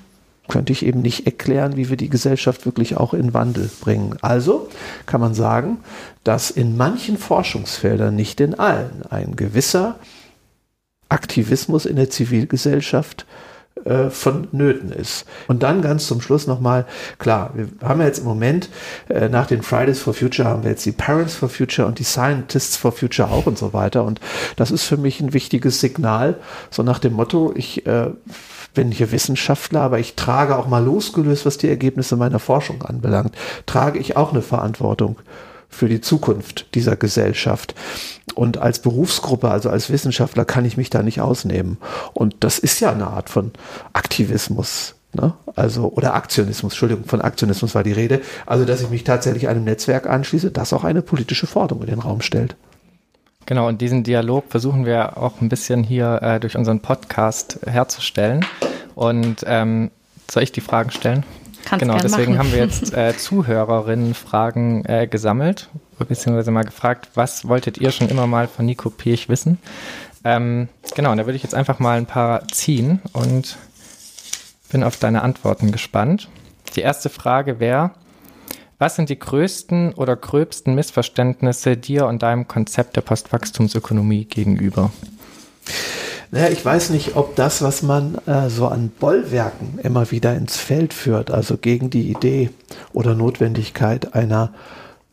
Speaker 3: könnte ich eben nicht erklären, wie wir die Gesellschaft wirklich auch in Wandel bringen. Also kann man sagen, dass in manchen Forschungsfeldern, nicht in allen, ein gewisser Aktivismus in der Zivilgesellschaft äh, vonnöten ist. Und dann ganz zum Schluss nochmal, klar, wir haben ja jetzt im Moment äh, nach den Fridays for Future haben wir jetzt die Parents for Future und die Scientists for Future auch und so weiter. Und das ist für mich ein wichtiges Signal, so nach dem Motto, ich äh, bin hier Wissenschaftler, aber ich trage auch mal losgelöst, was die Ergebnisse meiner Forschung anbelangt, trage ich auch eine Verantwortung für die Zukunft dieser Gesellschaft. Und als Berufsgruppe, also als Wissenschaftler, kann ich mich da nicht ausnehmen. Und das ist ja eine Art von Aktivismus. Ne? Also, oder Aktionismus, Entschuldigung, von Aktionismus war die Rede. Also, dass ich mich tatsächlich einem Netzwerk anschließe, das auch eine politische Forderung in den Raum stellt.
Speaker 2: Genau, und diesen Dialog versuchen wir auch ein bisschen hier äh, durch unseren Podcast herzustellen. Und ähm, soll ich die Fragen stellen?
Speaker 1: Kannst
Speaker 2: genau, deswegen
Speaker 1: machen.
Speaker 2: haben wir jetzt äh, Zuhörerinnen-Fragen äh, gesammelt, beziehungsweise mal gefragt, was wolltet ihr schon immer mal von Nico Pirch wissen? Ähm, genau, und da würde ich jetzt einfach mal ein paar ziehen und bin auf deine Antworten gespannt. Die erste Frage wäre, was sind die größten oder gröbsten Missverständnisse dir und deinem Konzept der Postwachstumsökonomie gegenüber?
Speaker 3: Naja, ich weiß nicht, ob das, was man äh, so an Bollwerken immer wieder ins Feld führt, also gegen die Idee oder Notwendigkeit einer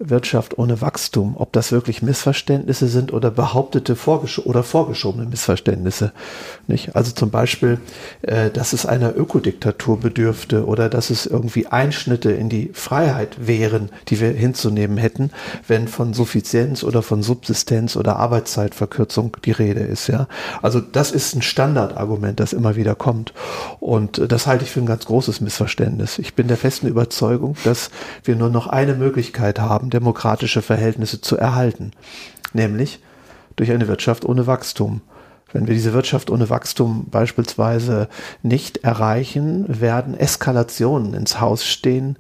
Speaker 3: Wirtschaft ohne Wachstum, ob das wirklich Missverständnisse sind oder behauptete vorgesch oder vorgeschobene Missverständnisse. Nicht? Also zum Beispiel, äh, dass es einer Ökodiktatur bedürfte oder dass es irgendwie Einschnitte in die Freiheit wären, die wir hinzunehmen hätten, wenn von Suffizienz oder von Subsistenz oder Arbeitszeitverkürzung die Rede ist. Ja? Also das ist ein Standardargument, das immer wieder kommt. Und äh, das halte ich für ein ganz großes Missverständnis. Ich bin der festen Überzeugung, dass wir nur noch eine Möglichkeit haben, demokratische Verhältnisse zu erhalten, nämlich durch eine Wirtschaft ohne Wachstum. Wenn wir diese Wirtschaft ohne Wachstum beispielsweise nicht erreichen, werden Eskalationen ins Haus stehen,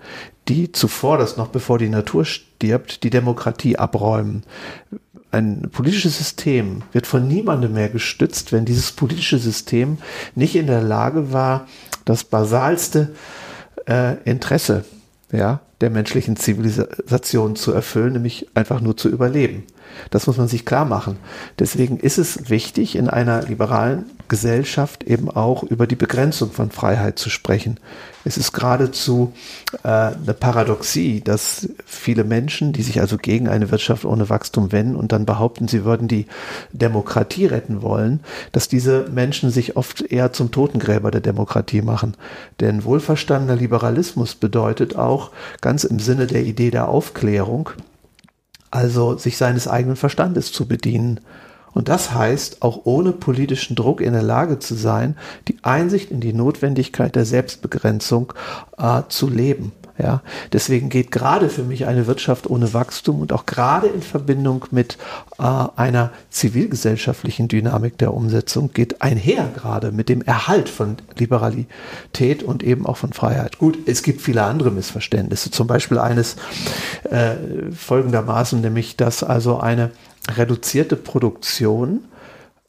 Speaker 3: die zuvor, das noch bevor die Natur stirbt, die Demokratie abräumen. Ein politisches System wird von niemandem mehr gestützt, wenn dieses politische System nicht in der Lage war, das basalste äh, Interesse ja, der menschlichen Zivilisation zu erfüllen, nämlich einfach nur zu überleben. Das muss man sich klar machen. Deswegen ist es wichtig, in einer liberalen Gesellschaft eben auch über die Begrenzung von Freiheit zu sprechen. Es ist geradezu äh, eine Paradoxie, dass viele Menschen, die sich also gegen eine Wirtschaft ohne Wachstum wenden und dann behaupten, sie würden die Demokratie retten wollen, dass diese Menschen sich oft eher zum Totengräber der Demokratie machen. Denn wohlverstandener Liberalismus bedeutet auch ganz im Sinne der Idee der Aufklärung, also sich seines eigenen Verstandes zu bedienen. Und das heißt, auch ohne politischen Druck in der Lage zu sein, die Einsicht in die Notwendigkeit der Selbstbegrenzung äh, zu leben. Ja, deswegen geht gerade für mich eine Wirtschaft ohne Wachstum und auch gerade in Verbindung mit äh, einer zivilgesellschaftlichen Dynamik der Umsetzung geht einher gerade mit dem Erhalt von Liberalität und eben auch von Freiheit. Gut, es gibt viele andere Missverständnisse, zum Beispiel eines äh, folgendermaßen, nämlich dass also eine reduzierte Produktion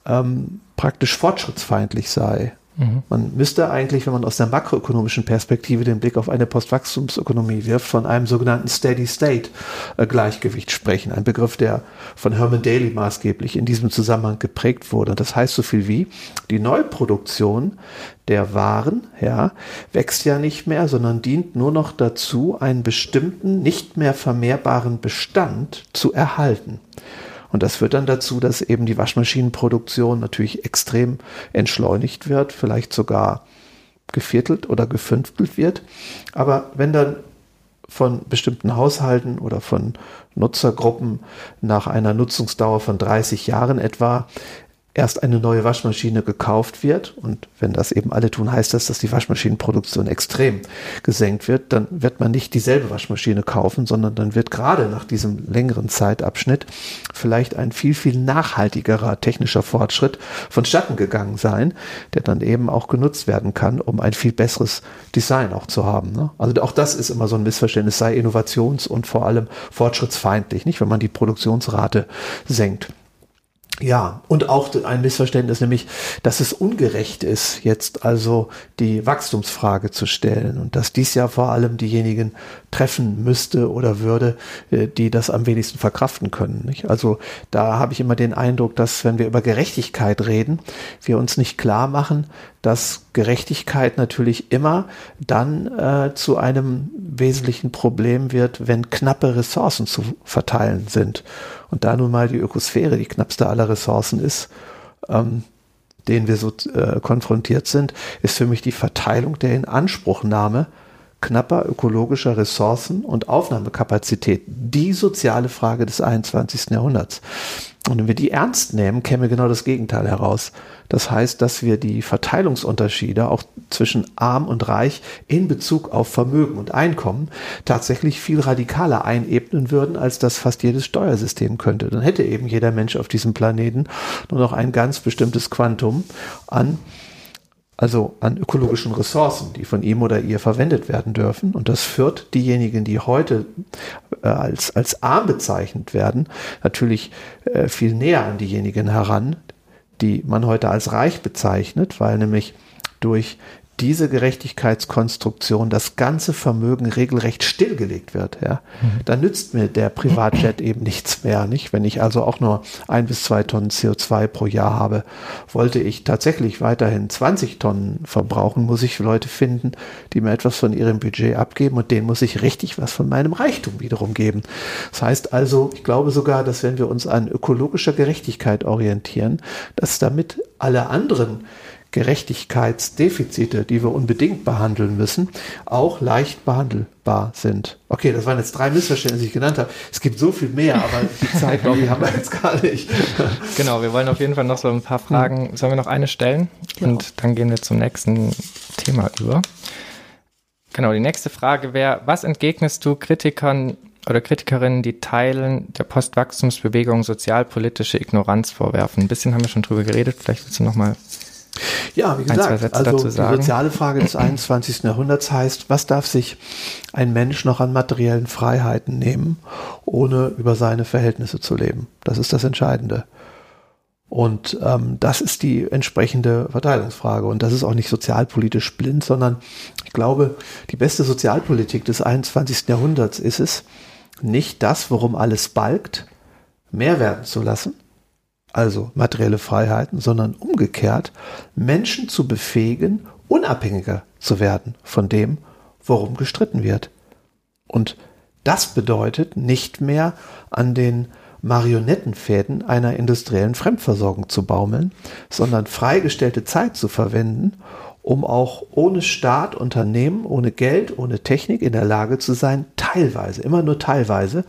Speaker 3: ähm, praktisch fortschrittsfeindlich sei. Mhm. Man müsste eigentlich, wenn man aus der makroökonomischen Perspektive den Blick auf eine Postwachstumsökonomie wirft, von einem sogenannten Steady State äh, sprechen. Ein Begriff, der von Herman Daly maßgeblich in diesem Zusammenhang geprägt wurde. Das heißt so viel wie, die Neuproduktion der Waren, ja, wächst ja nicht mehr, sondern dient nur noch dazu, einen bestimmten, nicht mehr vermehrbaren Bestand zu erhalten. Und das führt dann dazu, dass eben die Waschmaschinenproduktion natürlich extrem entschleunigt wird, vielleicht sogar geviertelt oder gefünftelt wird. Aber wenn dann von bestimmten Haushalten oder von Nutzergruppen nach einer Nutzungsdauer von 30 Jahren etwa erst eine neue Waschmaschine gekauft wird, und wenn das eben alle tun, heißt das, dass die Waschmaschinenproduktion extrem gesenkt wird, dann wird man nicht dieselbe Waschmaschine kaufen, sondern dann wird gerade nach diesem längeren Zeitabschnitt vielleicht ein viel, viel nachhaltigerer technischer Fortschritt vonstatten gegangen sein, der dann eben auch genutzt werden kann, um ein viel besseres Design auch zu haben. Ne? Also auch das ist immer so ein Missverständnis, sei innovations- und vor allem fortschrittsfeindlich, nicht, wenn man die Produktionsrate senkt. Ja, und auch ein Missverständnis, nämlich, dass es ungerecht ist, jetzt also die Wachstumsfrage zu stellen und dass dies ja vor allem diejenigen treffen müsste oder würde, äh, die das am wenigsten verkraften können. Nicht? Also da habe ich immer den Eindruck, dass wenn wir über Gerechtigkeit reden, wir uns nicht klar machen, dass Gerechtigkeit natürlich immer dann äh, zu einem wesentlichen Problem wird, wenn knappe Ressourcen zu verteilen sind. Und da nun mal die Ökosphäre die knappste aller Ressourcen ist, ähm, denen wir so äh, konfrontiert sind, ist für mich die Verteilung der Inanspruchnahme knapper ökologischer Ressourcen und Aufnahmekapazität die soziale Frage des 21. Jahrhunderts. Und wenn wir die ernst nehmen, käme genau das Gegenteil heraus. Das heißt, dass wir die Verteilungsunterschiede auch zwischen arm und reich in Bezug auf Vermögen und Einkommen tatsächlich viel radikaler einebnen würden, als das fast jedes Steuersystem könnte. Dann hätte eben jeder Mensch auf diesem Planeten nur noch ein ganz bestimmtes Quantum an also an ökologischen Ressourcen, die von ihm oder ihr verwendet werden dürfen. Und das führt diejenigen, die heute äh, als, als arm bezeichnet werden, natürlich äh, viel näher an diejenigen heran, die man heute als reich bezeichnet, weil nämlich durch diese Gerechtigkeitskonstruktion das ganze Vermögen regelrecht stillgelegt wird, ja, mhm. dann nützt mir der Privatjet eben nichts mehr, nicht? Wenn ich also auch nur ein bis zwei Tonnen CO2 pro Jahr habe, wollte ich tatsächlich weiterhin 20 Tonnen verbrauchen, muss ich Leute finden, die mir etwas von ihrem Budget abgeben und denen muss ich richtig was von meinem Reichtum wiederum geben. Das heißt also, ich glaube sogar, dass wenn wir uns an ökologischer Gerechtigkeit orientieren, dass damit alle anderen Gerechtigkeitsdefizite, die wir unbedingt behandeln müssen, auch leicht behandelbar sind. Okay, das waren jetzt drei Missverständnisse, die ich genannt habe. Es gibt so viel mehr, aber die Zeit, glaube ich, haben wir jetzt gar nicht.
Speaker 2: Genau, wir wollen auf jeden Fall noch so ein paar Fragen. Hm. Sollen wir noch eine stellen? Genau. Und dann gehen wir zum nächsten Thema über. Genau, die nächste Frage wäre, was entgegnest du Kritikern oder Kritikerinnen, die Teilen der Postwachstumsbewegung sozialpolitische Ignoranz vorwerfen? Ein bisschen haben wir schon drüber geredet, vielleicht willst du noch mal
Speaker 3: ja, wie gesagt, also die soziale Frage des 21. Jahrhunderts heißt, was darf sich ein Mensch noch an materiellen Freiheiten nehmen, ohne über seine Verhältnisse zu leben? Das ist das Entscheidende. Und ähm, das ist die entsprechende Verteilungsfrage. Und das ist auch nicht sozialpolitisch blind, sondern ich glaube, die beste Sozialpolitik des 21. Jahrhunderts ist es, nicht das, worum alles balgt, mehr werden zu lassen, also materielle Freiheiten, sondern umgekehrt Menschen zu befähigen, unabhängiger zu werden von dem, worum gestritten wird. Und das bedeutet nicht mehr an den Marionettenfäden einer industriellen Fremdversorgung zu baumeln, sondern freigestellte Zeit zu verwenden, um auch ohne Staat, Unternehmen, ohne Geld, ohne Technik in der Lage zu sein, teilweise, immer nur teilweise,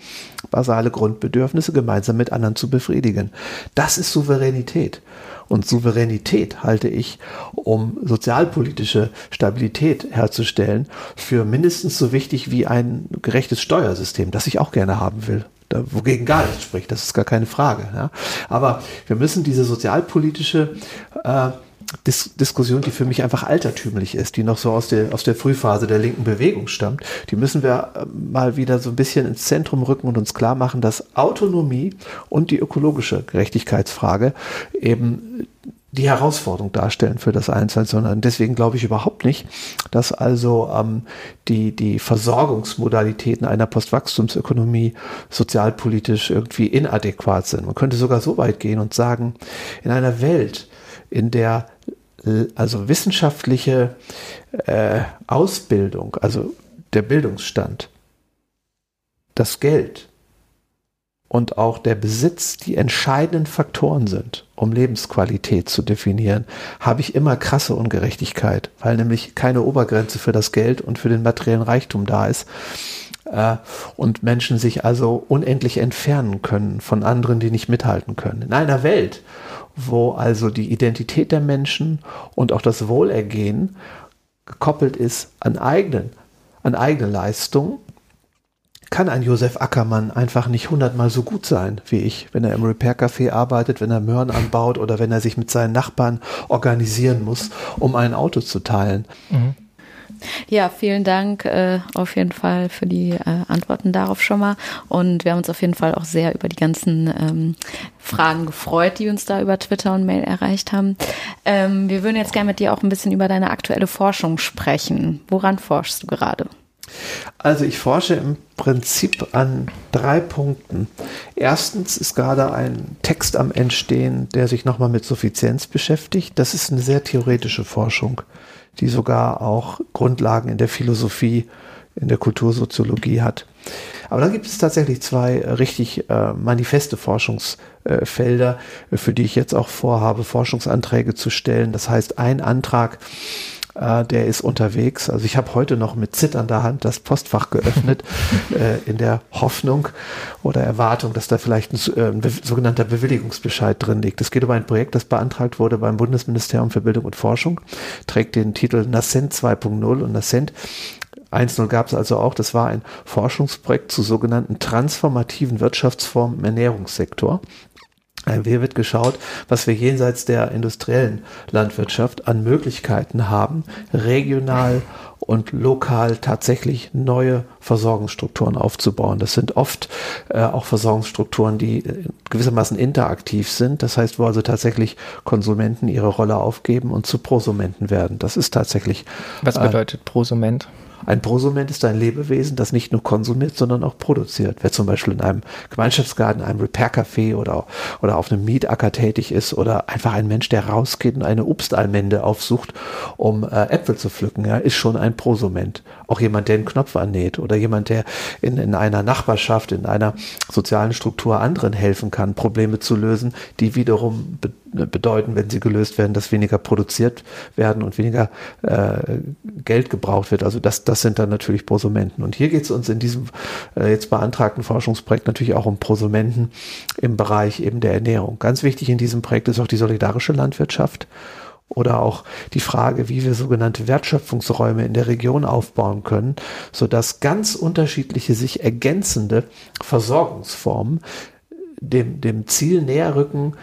Speaker 3: basale Grundbedürfnisse gemeinsam mit anderen zu befriedigen. Das ist Souveränität. Und Souveränität halte ich, um sozialpolitische Stabilität herzustellen, für mindestens so wichtig wie ein gerechtes Steuersystem, das ich auch gerne haben will. Da, wogegen gar nichts spricht, das ist gar keine Frage. Ja. Aber wir müssen diese sozialpolitische äh, Dis Diskussion, die für mich einfach altertümlich ist, die noch so aus der, aus der Frühphase der linken Bewegung stammt, die müssen wir äh, mal wieder so ein bisschen ins Zentrum rücken und uns klar machen, dass Autonomie und die ökologische Gerechtigkeitsfrage eben die Herausforderung darstellen für das 21. sondern deswegen glaube ich überhaupt nicht, dass also ähm, die, die Versorgungsmodalitäten einer Postwachstumsökonomie sozialpolitisch irgendwie inadäquat sind. Man könnte sogar so weit gehen und sagen, in einer Welt, in der also wissenschaftliche äh, Ausbildung, also der Bildungsstand, das Geld und auch der Besitz die entscheidenden Faktoren sind, um Lebensqualität zu definieren, habe ich immer krasse Ungerechtigkeit, weil nämlich keine Obergrenze für das Geld und für den materiellen Reichtum da ist äh, und Menschen sich also unendlich entfernen können von anderen, die nicht mithalten können. In einer Welt, wo also die Identität der Menschen und auch das Wohlergehen gekoppelt ist an eigenen, an eigene Leistung, kann ein Josef Ackermann einfach nicht hundertmal so gut sein wie ich, wenn er im Repair Café arbeitet, wenn er Möhren anbaut oder wenn er sich mit seinen Nachbarn organisieren muss, um ein Auto zu teilen. Mhm.
Speaker 1: Ja, vielen Dank äh, auf jeden Fall für die äh, Antworten darauf schon mal. Und wir haben uns auf jeden Fall auch sehr über die ganzen ähm, Fragen gefreut, die uns da über Twitter und Mail erreicht haben. Ähm, wir würden jetzt gerne mit dir auch ein bisschen über deine aktuelle Forschung sprechen. Woran forschst du gerade?
Speaker 3: Also ich forsche im Prinzip an drei Punkten. Erstens ist gerade ein Text am Entstehen, der sich nochmal mit Suffizienz beschäftigt. Das ist eine sehr theoretische Forschung die sogar auch Grundlagen in der Philosophie, in der Kultursoziologie hat. Aber dann gibt es tatsächlich zwei richtig äh, manifeste Forschungsfelder, äh, für die ich jetzt auch vorhabe, Forschungsanträge zu stellen. Das heißt, ein Antrag äh, der ist unterwegs. Also ich habe heute noch mit zitternder Hand das Postfach geöffnet, äh, in der Hoffnung oder Erwartung, dass da vielleicht ein, äh, ein sogenannter Bewilligungsbescheid drin liegt. Es geht um ein Projekt, das beantragt wurde beim Bundesministerium für Bildung und Forschung, trägt den Titel Nascent 2.0 und Nascent 1.0 gab es also auch. Das war ein Forschungsprojekt zu sogenannten transformativen Wirtschaftsformen im Ernährungssektor. Äh, hier wird geschaut, was wir jenseits der industriellen Landwirtschaft an Möglichkeiten haben, regional und lokal tatsächlich neue Versorgungsstrukturen aufzubauen. Das sind oft äh, auch Versorgungsstrukturen, die äh, gewissermaßen interaktiv sind. Das heißt, wo also tatsächlich Konsumenten ihre Rolle aufgeben und zu Prosumenten werden. Das ist tatsächlich.
Speaker 2: Was äh, bedeutet äh, Prosument?
Speaker 3: Ein Prosument ist ein Lebewesen, das nicht nur konsumiert, sondern auch produziert. Wer zum Beispiel in einem Gemeinschaftsgarten, einem Repair-Café oder, oder auf einem Mietacker tätig ist oder einfach ein Mensch, der rausgeht und eine Obstalmende aufsucht, um äh, Äpfel zu pflücken, ja, ist schon ein Prosument. Auch jemand, der einen Knopf annäht oder jemand, der in, in einer Nachbarschaft, in einer sozialen Struktur anderen helfen kann, Probleme zu lösen, die wiederum be bedeuten, wenn sie gelöst werden, dass weniger produziert werden und weniger äh, Geld gebraucht wird. Also das, das sind dann natürlich Prosumenten. Und hier geht es uns in diesem äh, jetzt beantragten Forschungsprojekt natürlich auch um Prosumenten im Bereich eben der Ernährung. Ganz wichtig in diesem Projekt ist auch die solidarische Landwirtschaft oder auch die Frage, wie wir sogenannte Wertschöpfungsräume in der Region aufbauen können, sodass ganz unterschiedliche sich ergänzende Versorgungsformen dem, dem Ziel näher rücken,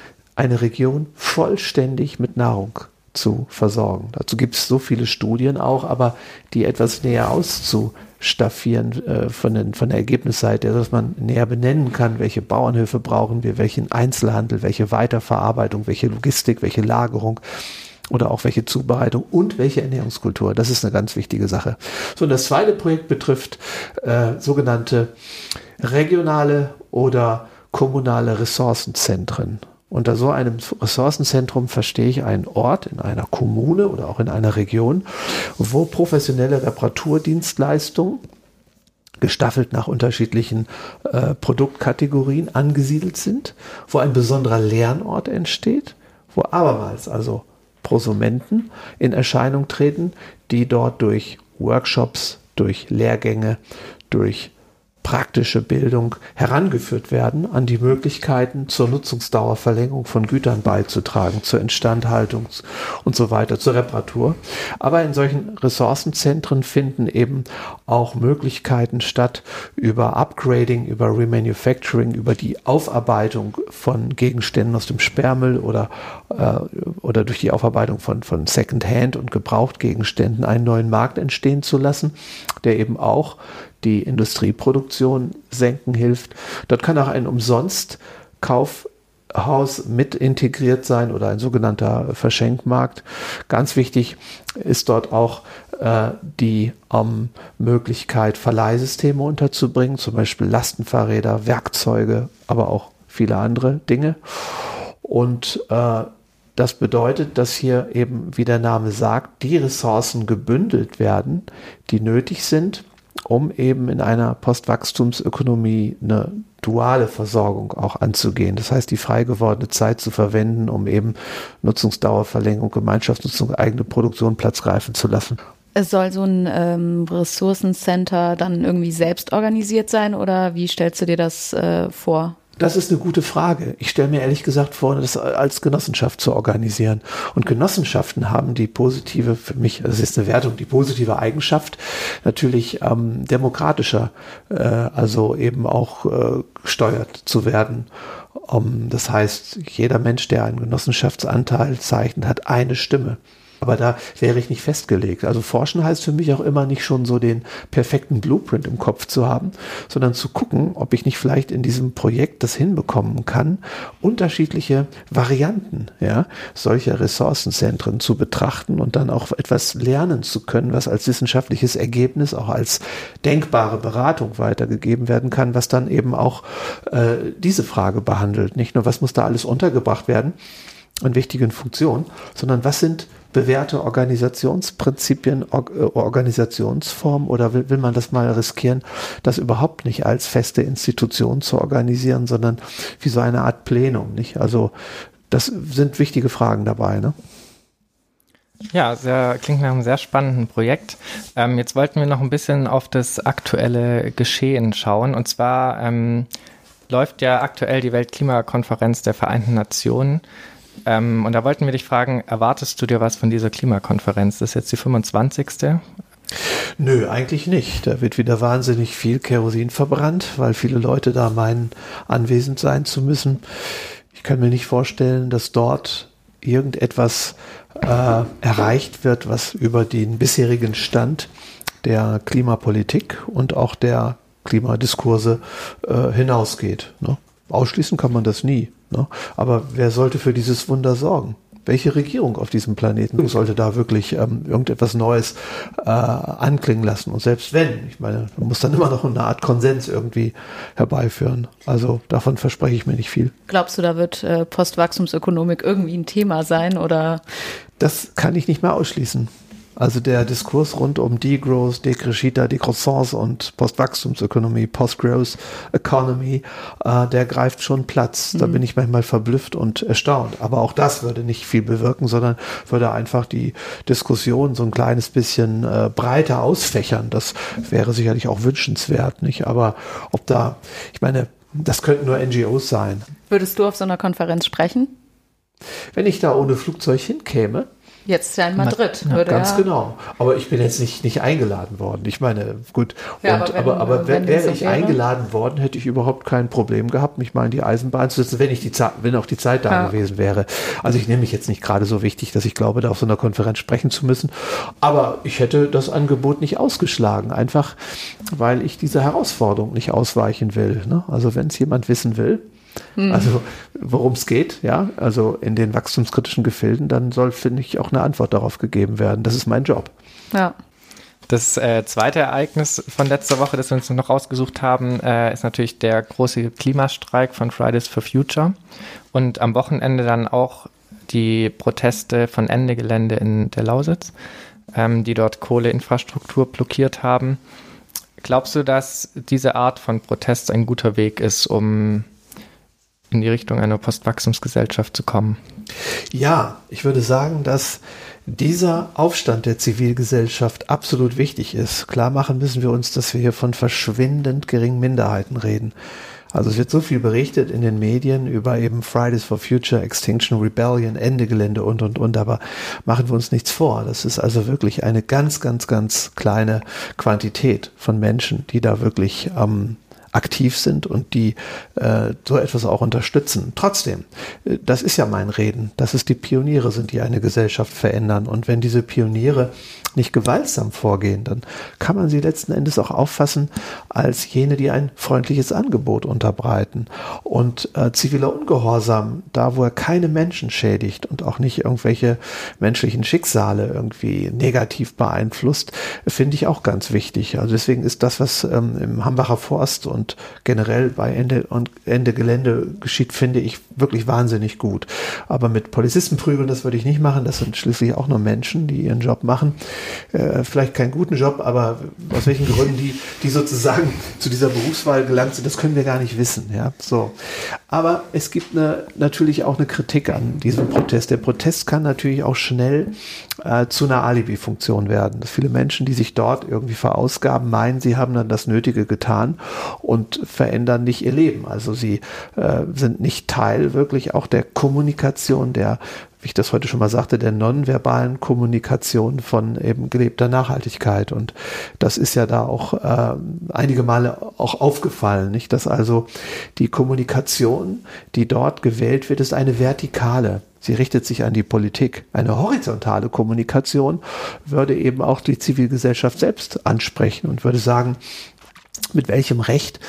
Speaker 3: eine Region vollständig mit Nahrung zu versorgen. Dazu gibt es so viele Studien auch, aber die etwas näher auszustaffieren äh, von, den, von der Ergebnisseite, dass man näher benennen kann, welche Bauernhöfe brauchen wir, welchen Einzelhandel, welche Weiterverarbeitung, welche Logistik, welche Lagerung oder auch welche Zubereitung und welche Ernährungskultur. Das ist eine ganz wichtige Sache. So, und das zweite Projekt betrifft äh, sogenannte regionale oder kommunale Ressourcenzentren. Unter so einem Ressourcenzentrum verstehe ich einen Ort in einer Kommune oder auch in einer Region, wo professionelle Reparaturdienstleistungen gestaffelt nach unterschiedlichen äh, Produktkategorien angesiedelt sind, wo ein besonderer Lernort entsteht, wo abermals also Prosumenten in Erscheinung treten, die dort durch Workshops, durch Lehrgänge, durch praktische Bildung herangeführt werden, an die Möglichkeiten zur Nutzungsdauerverlängerung von Gütern beizutragen, zur Instandhaltung und so weiter, zur Reparatur. Aber in solchen Ressourcenzentren finden eben auch Möglichkeiten statt, über Upgrading, über Remanufacturing, über die Aufarbeitung von Gegenständen aus dem Sperrmüll oder, äh, oder durch die Aufarbeitung von, von Secondhand und Gebrauchtgegenständen einen neuen Markt entstehen zu lassen, der eben auch die Industrieproduktion senken hilft. Dort kann auch ein Umsonstkaufhaus mit integriert sein oder ein sogenannter Verschenkmarkt. Ganz wichtig ist dort auch äh, die ähm, Möglichkeit, Verleihsysteme unterzubringen, zum Beispiel Lastenfahrräder, Werkzeuge, aber auch viele andere Dinge. Und äh, das bedeutet, dass hier eben, wie der Name sagt, die Ressourcen gebündelt werden, die nötig sind, um eben in einer Postwachstumsökonomie eine duale Versorgung auch anzugehen. Das heißt, die frei gewordene Zeit zu verwenden, um eben Nutzungsdauerverlängerung, Gemeinschaftsnutzung, eigene Produktion platzgreifen zu lassen.
Speaker 1: Es soll so ein ähm, Ressourcencenter dann irgendwie selbst organisiert sein oder wie stellst du dir das äh, vor?
Speaker 3: Das ist eine gute Frage. Ich stelle mir ehrlich gesagt vor, das als Genossenschaft zu organisieren. Und Genossenschaften haben die positive, für mich, das ist eine Wertung, die positive Eigenschaft, natürlich ähm, demokratischer, äh, also eben auch äh, gesteuert zu werden. Um, das heißt, jeder Mensch, der einen Genossenschaftsanteil zeichnet, hat eine Stimme. Aber da wäre ich nicht festgelegt. Also forschen heißt für mich auch immer nicht schon so den perfekten Blueprint im Kopf zu haben, sondern zu gucken, ob ich nicht vielleicht in diesem Projekt das hinbekommen kann, unterschiedliche Varianten ja, solcher Ressourcenzentren zu betrachten und dann auch etwas lernen zu können, was als wissenschaftliches Ergebnis auch als denkbare Beratung weitergegeben werden kann, was dann eben auch äh, diese Frage behandelt. Nicht nur, was muss da alles untergebracht werden, an wichtigen Funktionen, sondern was sind bewährte Organisationsprinzipien, Or äh, Organisationsformen oder will, will man das mal riskieren, das überhaupt nicht als feste Institution zu organisieren, sondern wie so eine Art Plenum, nicht? Also das sind wichtige Fragen dabei, ne?
Speaker 2: Ja, sehr, klingt nach einem sehr spannenden Projekt. Ähm, jetzt wollten wir noch ein bisschen auf das aktuelle Geschehen schauen. Und zwar ähm, läuft ja aktuell die Weltklimakonferenz der Vereinten Nationen. Ähm, und da wollten wir dich fragen, erwartest du dir was von dieser Klimakonferenz? Das ist jetzt die 25.
Speaker 3: Nö, eigentlich nicht. Da wird wieder wahnsinnig viel Kerosin verbrannt, weil viele Leute da meinen, anwesend sein zu müssen. Ich kann mir nicht vorstellen, dass dort irgendetwas äh, erreicht wird, was über den bisherigen Stand der Klimapolitik und auch der Klimadiskurse äh, hinausgeht. Ne? Ausschließen kann man das nie. Ne? Aber wer sollte für dieses Wunder sorgen? Welche Regierung auf diesem Planeten sollte da wirklich ähm, irgendetwas Neues äh, anklingen lassen? Und selbst wenn, ich meine, man muss dann immer noch eine Art Konsens irgendwie herbeiführen. Also davon verspreche ich mir nicht viel.
Speaker 1: Glaubst du, da wird äh, Postwachstumsökonomik irgendwie ein Thema sein oder?
Speaker 3: Das kann ich nicht mehr ausschließen. Also der Diskurs rund um Degrowth, Decrescita, Decroissance und Postwachstumsökonomie, Postgrowth Economy, äh, der greift schon Platz. Da mhm. bin ich manchmal verblüfft und erstaunt. Aber auch das würde nicht viel bewirken, sondern würde einfach die Diskussion so ein kleines bisschen äh, breiter ausfächern. Das wäre sicherlich auch wünschenswert, nicht? Aber ob da, ich meine, das könnten nur NGOs sein.
Speaker 1: Würdest du auf so einer Konferenz sprechen?
Speaker 3: Wenn ich da ohne Flugzeug hinkäme,
Speaker 1: Jetzt ja in Madrid.
Speaker 3: Ja, ganz ja. genau. Aber ich bin jetzt nicht, nicht eingeladen worden. Ich meine, gut. Ja, und, aber, wenn, aber, aber wenn, wäre ich wäre? eingeladen worden, hätte ich überhaupt kein Problem gehabt, mich mal in die Eisenbahn zu setzen, wenn, ich die Zeit, wenn auch die Zeit da gewesen wäre. Also ich nehme mich jetzt nicht gerade so wichtig, dass ich glaube, da auf so einer Konferenz sprechen zu müssen. Aber ich hätte das Angebot nicht ausgeschlagen, einfach weil ich dieser Herausforderung nicht ausweichen will. Ne? Also wenn es jemand wissen will, hm. Also worum es geht, ja, also in den wachstumskritischen Gefilden, dann soll, finde ich, auch eine Antwort darauf gegeben werden. Das ist mein Job.
Speaker 2: Ja. Das äh, zweite Ereignis von letzter Woche, das wir uns noch rausgesucht haben, äh, ist natürlich der große Klimastreik von Fridays for Future und am Wochenende dann auch die Proteste von Ende Gelände in der Lausitz, ähm, die dort Kohleinfrastruktur blockiert haben. Glaubst du, dass diese Art von Protest ein guter Weg ist, um in die Richtung einer Postwachstumsgesellschaft zu kommen?
Speaker 3: Ja, ich würde sagen, dass dieser Aufstand der Zivilgesellschaft absolut wichtig ist. Klar machen müssen wir uns, dass wir hier von verschwindend geringen Minderheiten reden. Also es wird so viel berichtet in den Medien über eben Fridays for Future, Extinction Rebellion, Ende Gelände und, und, und, aber machen wir uns nichts vor. Das ist also wirklich eine ganz, ganz, ganz kleine Quantität von Menschen, die da wirklich ähm, aktiv sind und die äh, so etwas auch unterstützen. Trotzdem, äh, das ist ja mein Reden, dass es die Pioniere sind, die eine Gesellschaft verändern. Und wenn diese Pioniere nicht gewaltsam vorgehen, dann kann man sie letzten Endes auch auffassen als jene, die ein freundliches Angebot unterbreiten. Und äh, ziviler Ungehorsam, da wo er keine Menschen schädigt und auch nicht irgendwelche menschlichen Schicksale irgendwie negativ beeinflusst, finde ich auch ganz wichtig. Also deswegen ist das, was ähm, im Hambacher Forst und generell bei Ende und Ende Gelände geschieht, finde ich wirklich wahnsinnig gut. Aber mit Polizisten prügeln, das würde ich nicht machen. Das sind schließlich auch nur Menschen, die ihren Job machen äh, vielleicht keinen guten Job, aber aus welchen Gründen die, die sozusagen zu dieser Berufswahl gelangt sind, das können wir gar nicht wissen. Ja, so. Aber es gibt eine, natürlich auch eine Kritik an diesem Protest. Der Protest kann natürlich auch schnell äh, zu einer Alibi-Funktion werden. Dass viele Menschen, die sich dort irgendwie verausgaben, meinen, sie haben dann das Nötige getan und verändern nicht ihr Leben. Also sie äh, sind nicht Teil wirklich auch der Kommunikation, der wie ich das heute schon mal sagte, der nonverbalen Kommunikation von eben gelebter Nachhaltigkeit. Und das ist ja da auch äh, einige Male auch aufgefallen, nicht? Dass also die Kommunikation, die dort gewählt wird, ist eine vertikale. Sie richtet sich an die Politik. Eine horizontale Kommunikation würde eben auch die Zivilgesellschaft selbst ansprechen und würde sagen, mit welchem Recht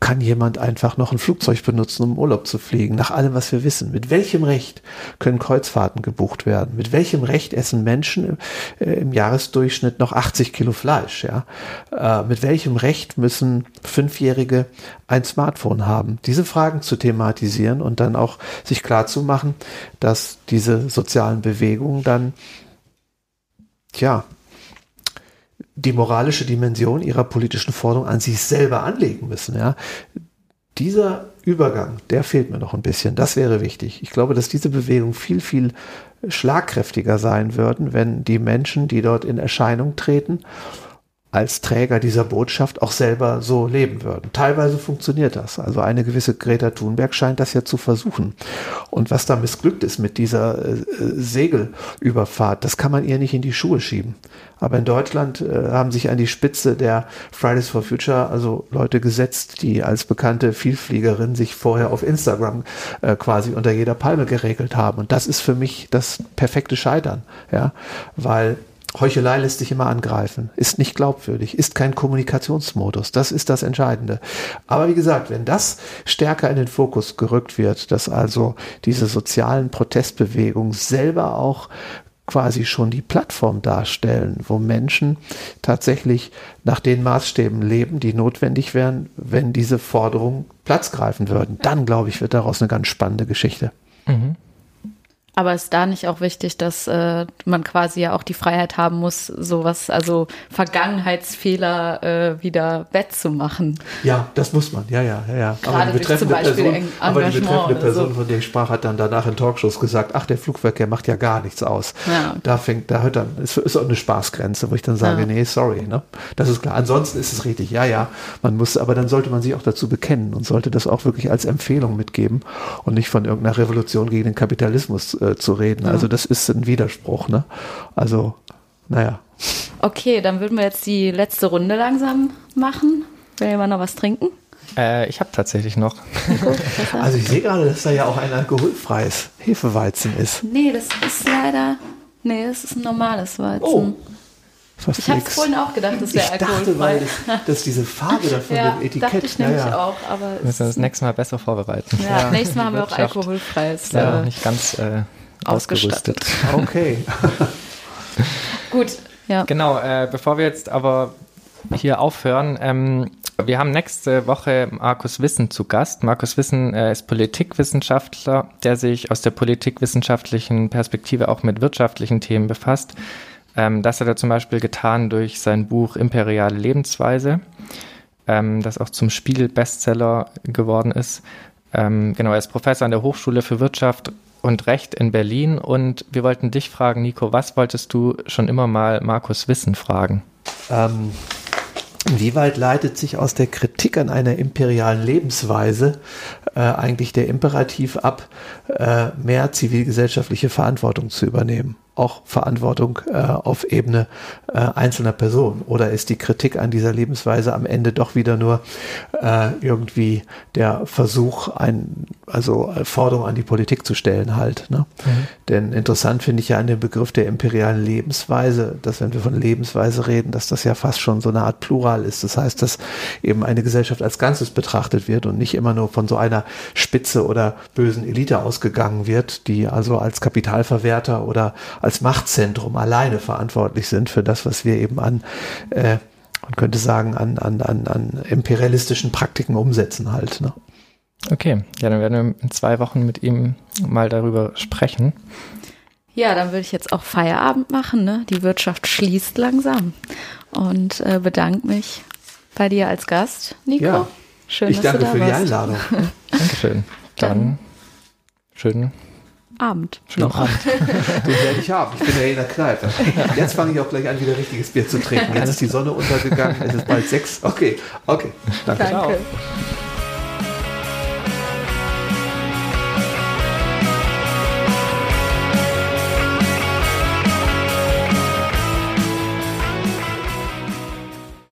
Speaker 3: kann jemand einfach noch ein Flugzeug benutzen, um Urlaub zu fliegen, nach allem, was wir wissen. Mit welchem Recht können Kreuzfahrten gebucht werden? Mit welchem Recht essen Menschen äh, im Jahresdurchschnitt noch 80 Kilo Fleisch? Ja? Äh, mit welchem Recht müssen Fünfjährige ein Smartphone haben? Diese Fragen zu thematisieren und dann auch sich klar zu machen, dass diese sozialen Bewegungen dann, tja, die moralische Dimension ihrer politischen Forderung an sich selber anlegen müssen. Ja. dieser Übergang, der fehlt mir noch ein bisschen. Das wäre wichtig. Ich glaube, dass diese Bewegung viel, viel schlagkräftiger sein würden, wenn die Menschen, die dort in Erscheinung treten, als Träger dieser Botschaft auch selber so leben würden. Teilweise funktioniert das. Also eine gewisse Greta Thunberg scheint das ja zu versuchen. Und was da missglückt ist mit dieser äh, Segelüberfahrt, das kann man ihr nicht in die Schuhe schieben. Aber in Deutschland äh, haben sich an die Spitze der Fridays for Future also Leute gesetzt, die als bekannte Vielfliegerin sich vorher auf Instagram äh, quasi unter jeder Palme geregelt haben. Und das ist für mich das perfekte Scheitern, ja, weil Heuchelei lässt sich immer angreifen, ist nicht glaubwürdig, ist kein Kommunikationsmodus. Das ist das Entscheidende. Aber wie gesagt, wenn das stärker in den Fokus gerückt wird, dass also diese sozialen Protestbewegungen selber auch quasi schon die Plattform darstellen, wo Menschen tatsächlich nach den Maßstäben leben, die notwendig wären, wenn diese Forderungen Platz greifen würden. Dann, glaube ich, wird daraus eine ganz spannende Geschichte. Mhm.
Speaker 1: Aber ist da nicht auch wichtig, dass äh, man quasi ja auch die Freiheit haben muss, sowas, also Vergangenheitsfehler äh, wieder wettzumachen?
Speaker 3: Ja, das muss man, ja, ja, ja. ja. Aber die betreffende Person, aber die betreffende Person, so. von der ich sprach, hat dann danach in Talkshows gesagt, ach, der Flugverkehr macht ja gar nichts aus. Ja. Da fängt, da hört dann, es ist auch eine Spaßgrenze, wo ich dann sage, ja. nee, sorry, ne? Das ist klar. Ansonsten ist es richtig, ja, ja, man muss, aber dann sollte man sich auch dazu bekennen und sollte das auch wirklich als Empfehlung mitgeben und nicht von irgendeiner Revolution gegen den Kapitalismus äh, äh, zu reden. Ja. Also das ist ein Widerspruch. Ne? Also, naja.
Speaker 1: Okay, dann würden wir jetzt die letzte Runde langsam machen. Will jemand noch was trinken?
Speaker 2: Äh, ich habe tatsächlich noch.
Speaker 3: also ich sehe gerade, dass da ja auch ein alkoholfreies Hefeweizen ist.
Speaker 1: Nee, das ist leider, nee, das ist ein normales Weizen. Oh. Verflixt. Ich habe vorhin auch gedacht, das wäre alkoholfrei.
Speaker 3: Ich dachte, weil das, das diese Farbe davon ja, dem Etikett.
Speaker 1: dachte ich nämlich ja, ja. auch. Aber
Speaker 2: müssen wir das nächste Mal besser vorbereiten.
Speaker 1: Ja, ja. nächstes Mal haben wir auch alkoholfreies.
Speaker 2: Ja, äh, nicht ganz äh, ausgerüstet.
Speaker 3: Okay.
Speaker 1: Gut, ja.
Speaker 2: Genau, äh, bevor wir jetzt aber hier aufhören, ähm, wir haben nächste Woche Markus Wissen zu Gast. Markus Wissen äh, ist Politikwissenschaftler, der sich aus der politikwissenschaftlichen Perspektive auch mit wirtschaftlichen Themen befasst. Ähm, das hat er zum Beispiel getan durch sein Buch Imperiale Lebensweise, ähm, das auch zum Spiegel-Bestseller geworden ist. Ähm, genau, er ist Professor an der Hochschule für Wirtschaft und Recht in Berlin und wir wollten dich fragen, Nico, was wolltest du schon immer mal Markus Wissen fragen?
Speaker 3: Ähm, Inwieweit leitet sich aus der Kritik an einer imperialen Lebensweise äh, eigentlich der Imperativ ab, äh, mehr zivilgesellschaftliche Verantwortung zu übernehmen? Auch Verantwortung äh, auf Ebene äh, einzelner Personen? Oder ist die Kritik an dieser Lebensweise am Ende doch wieder nur äh, irgendwie der Versuch, ein, also Forderung an die Politik zu stellen halt? Ne? Mhm. Denn interessant finde ich ja an dem Begriff der imperialen Lebensweise, dass wenn wir von Lebensweise reden, dass das ja fast schon so eine Art Plural ist. Das heißt, dass eben eine Gesellschaft als Ganzes betrachtet wird und nicht immer nur von so einer Spitze oder bösen Elite ausgegangen wird, die also als Kapitalverwerter oder als Machtzentrum alleine verantwortlich sind für das, was wir eben an, äh, man könnte sagen, an, an, an, an imperialistischen Praktiken umsetzen halt. Ne?
Speaker 2: Okay, ja, dann werden wir in zwei Wochen mit ihm mal darüber sprechen.
Speaker 1: Ja, dann würde ich jetzt auch Feierabend machen. Ne? Die Wirtschaft schließt langsam. Und äh, bedanke mich bei dir als Gast, Nico. Ja,
Speaker 3: Schön, ich danke für warst. die Einladung.
Speaker 2: Dankeschön. Dann, dann schönen
Speaker 1: Abend.
Speaker 2: Schönen Abend.
Speaker 3: Den werde ich haben. Ich bin ja in der Kneipe. Jetzt fange ich auch gleich an, wieder richtiges Bier zu trinken. Jetzt ist die Sonne untergegangen. Es ist bald sechs. Okay, okay. Danke. Danke. Ciao.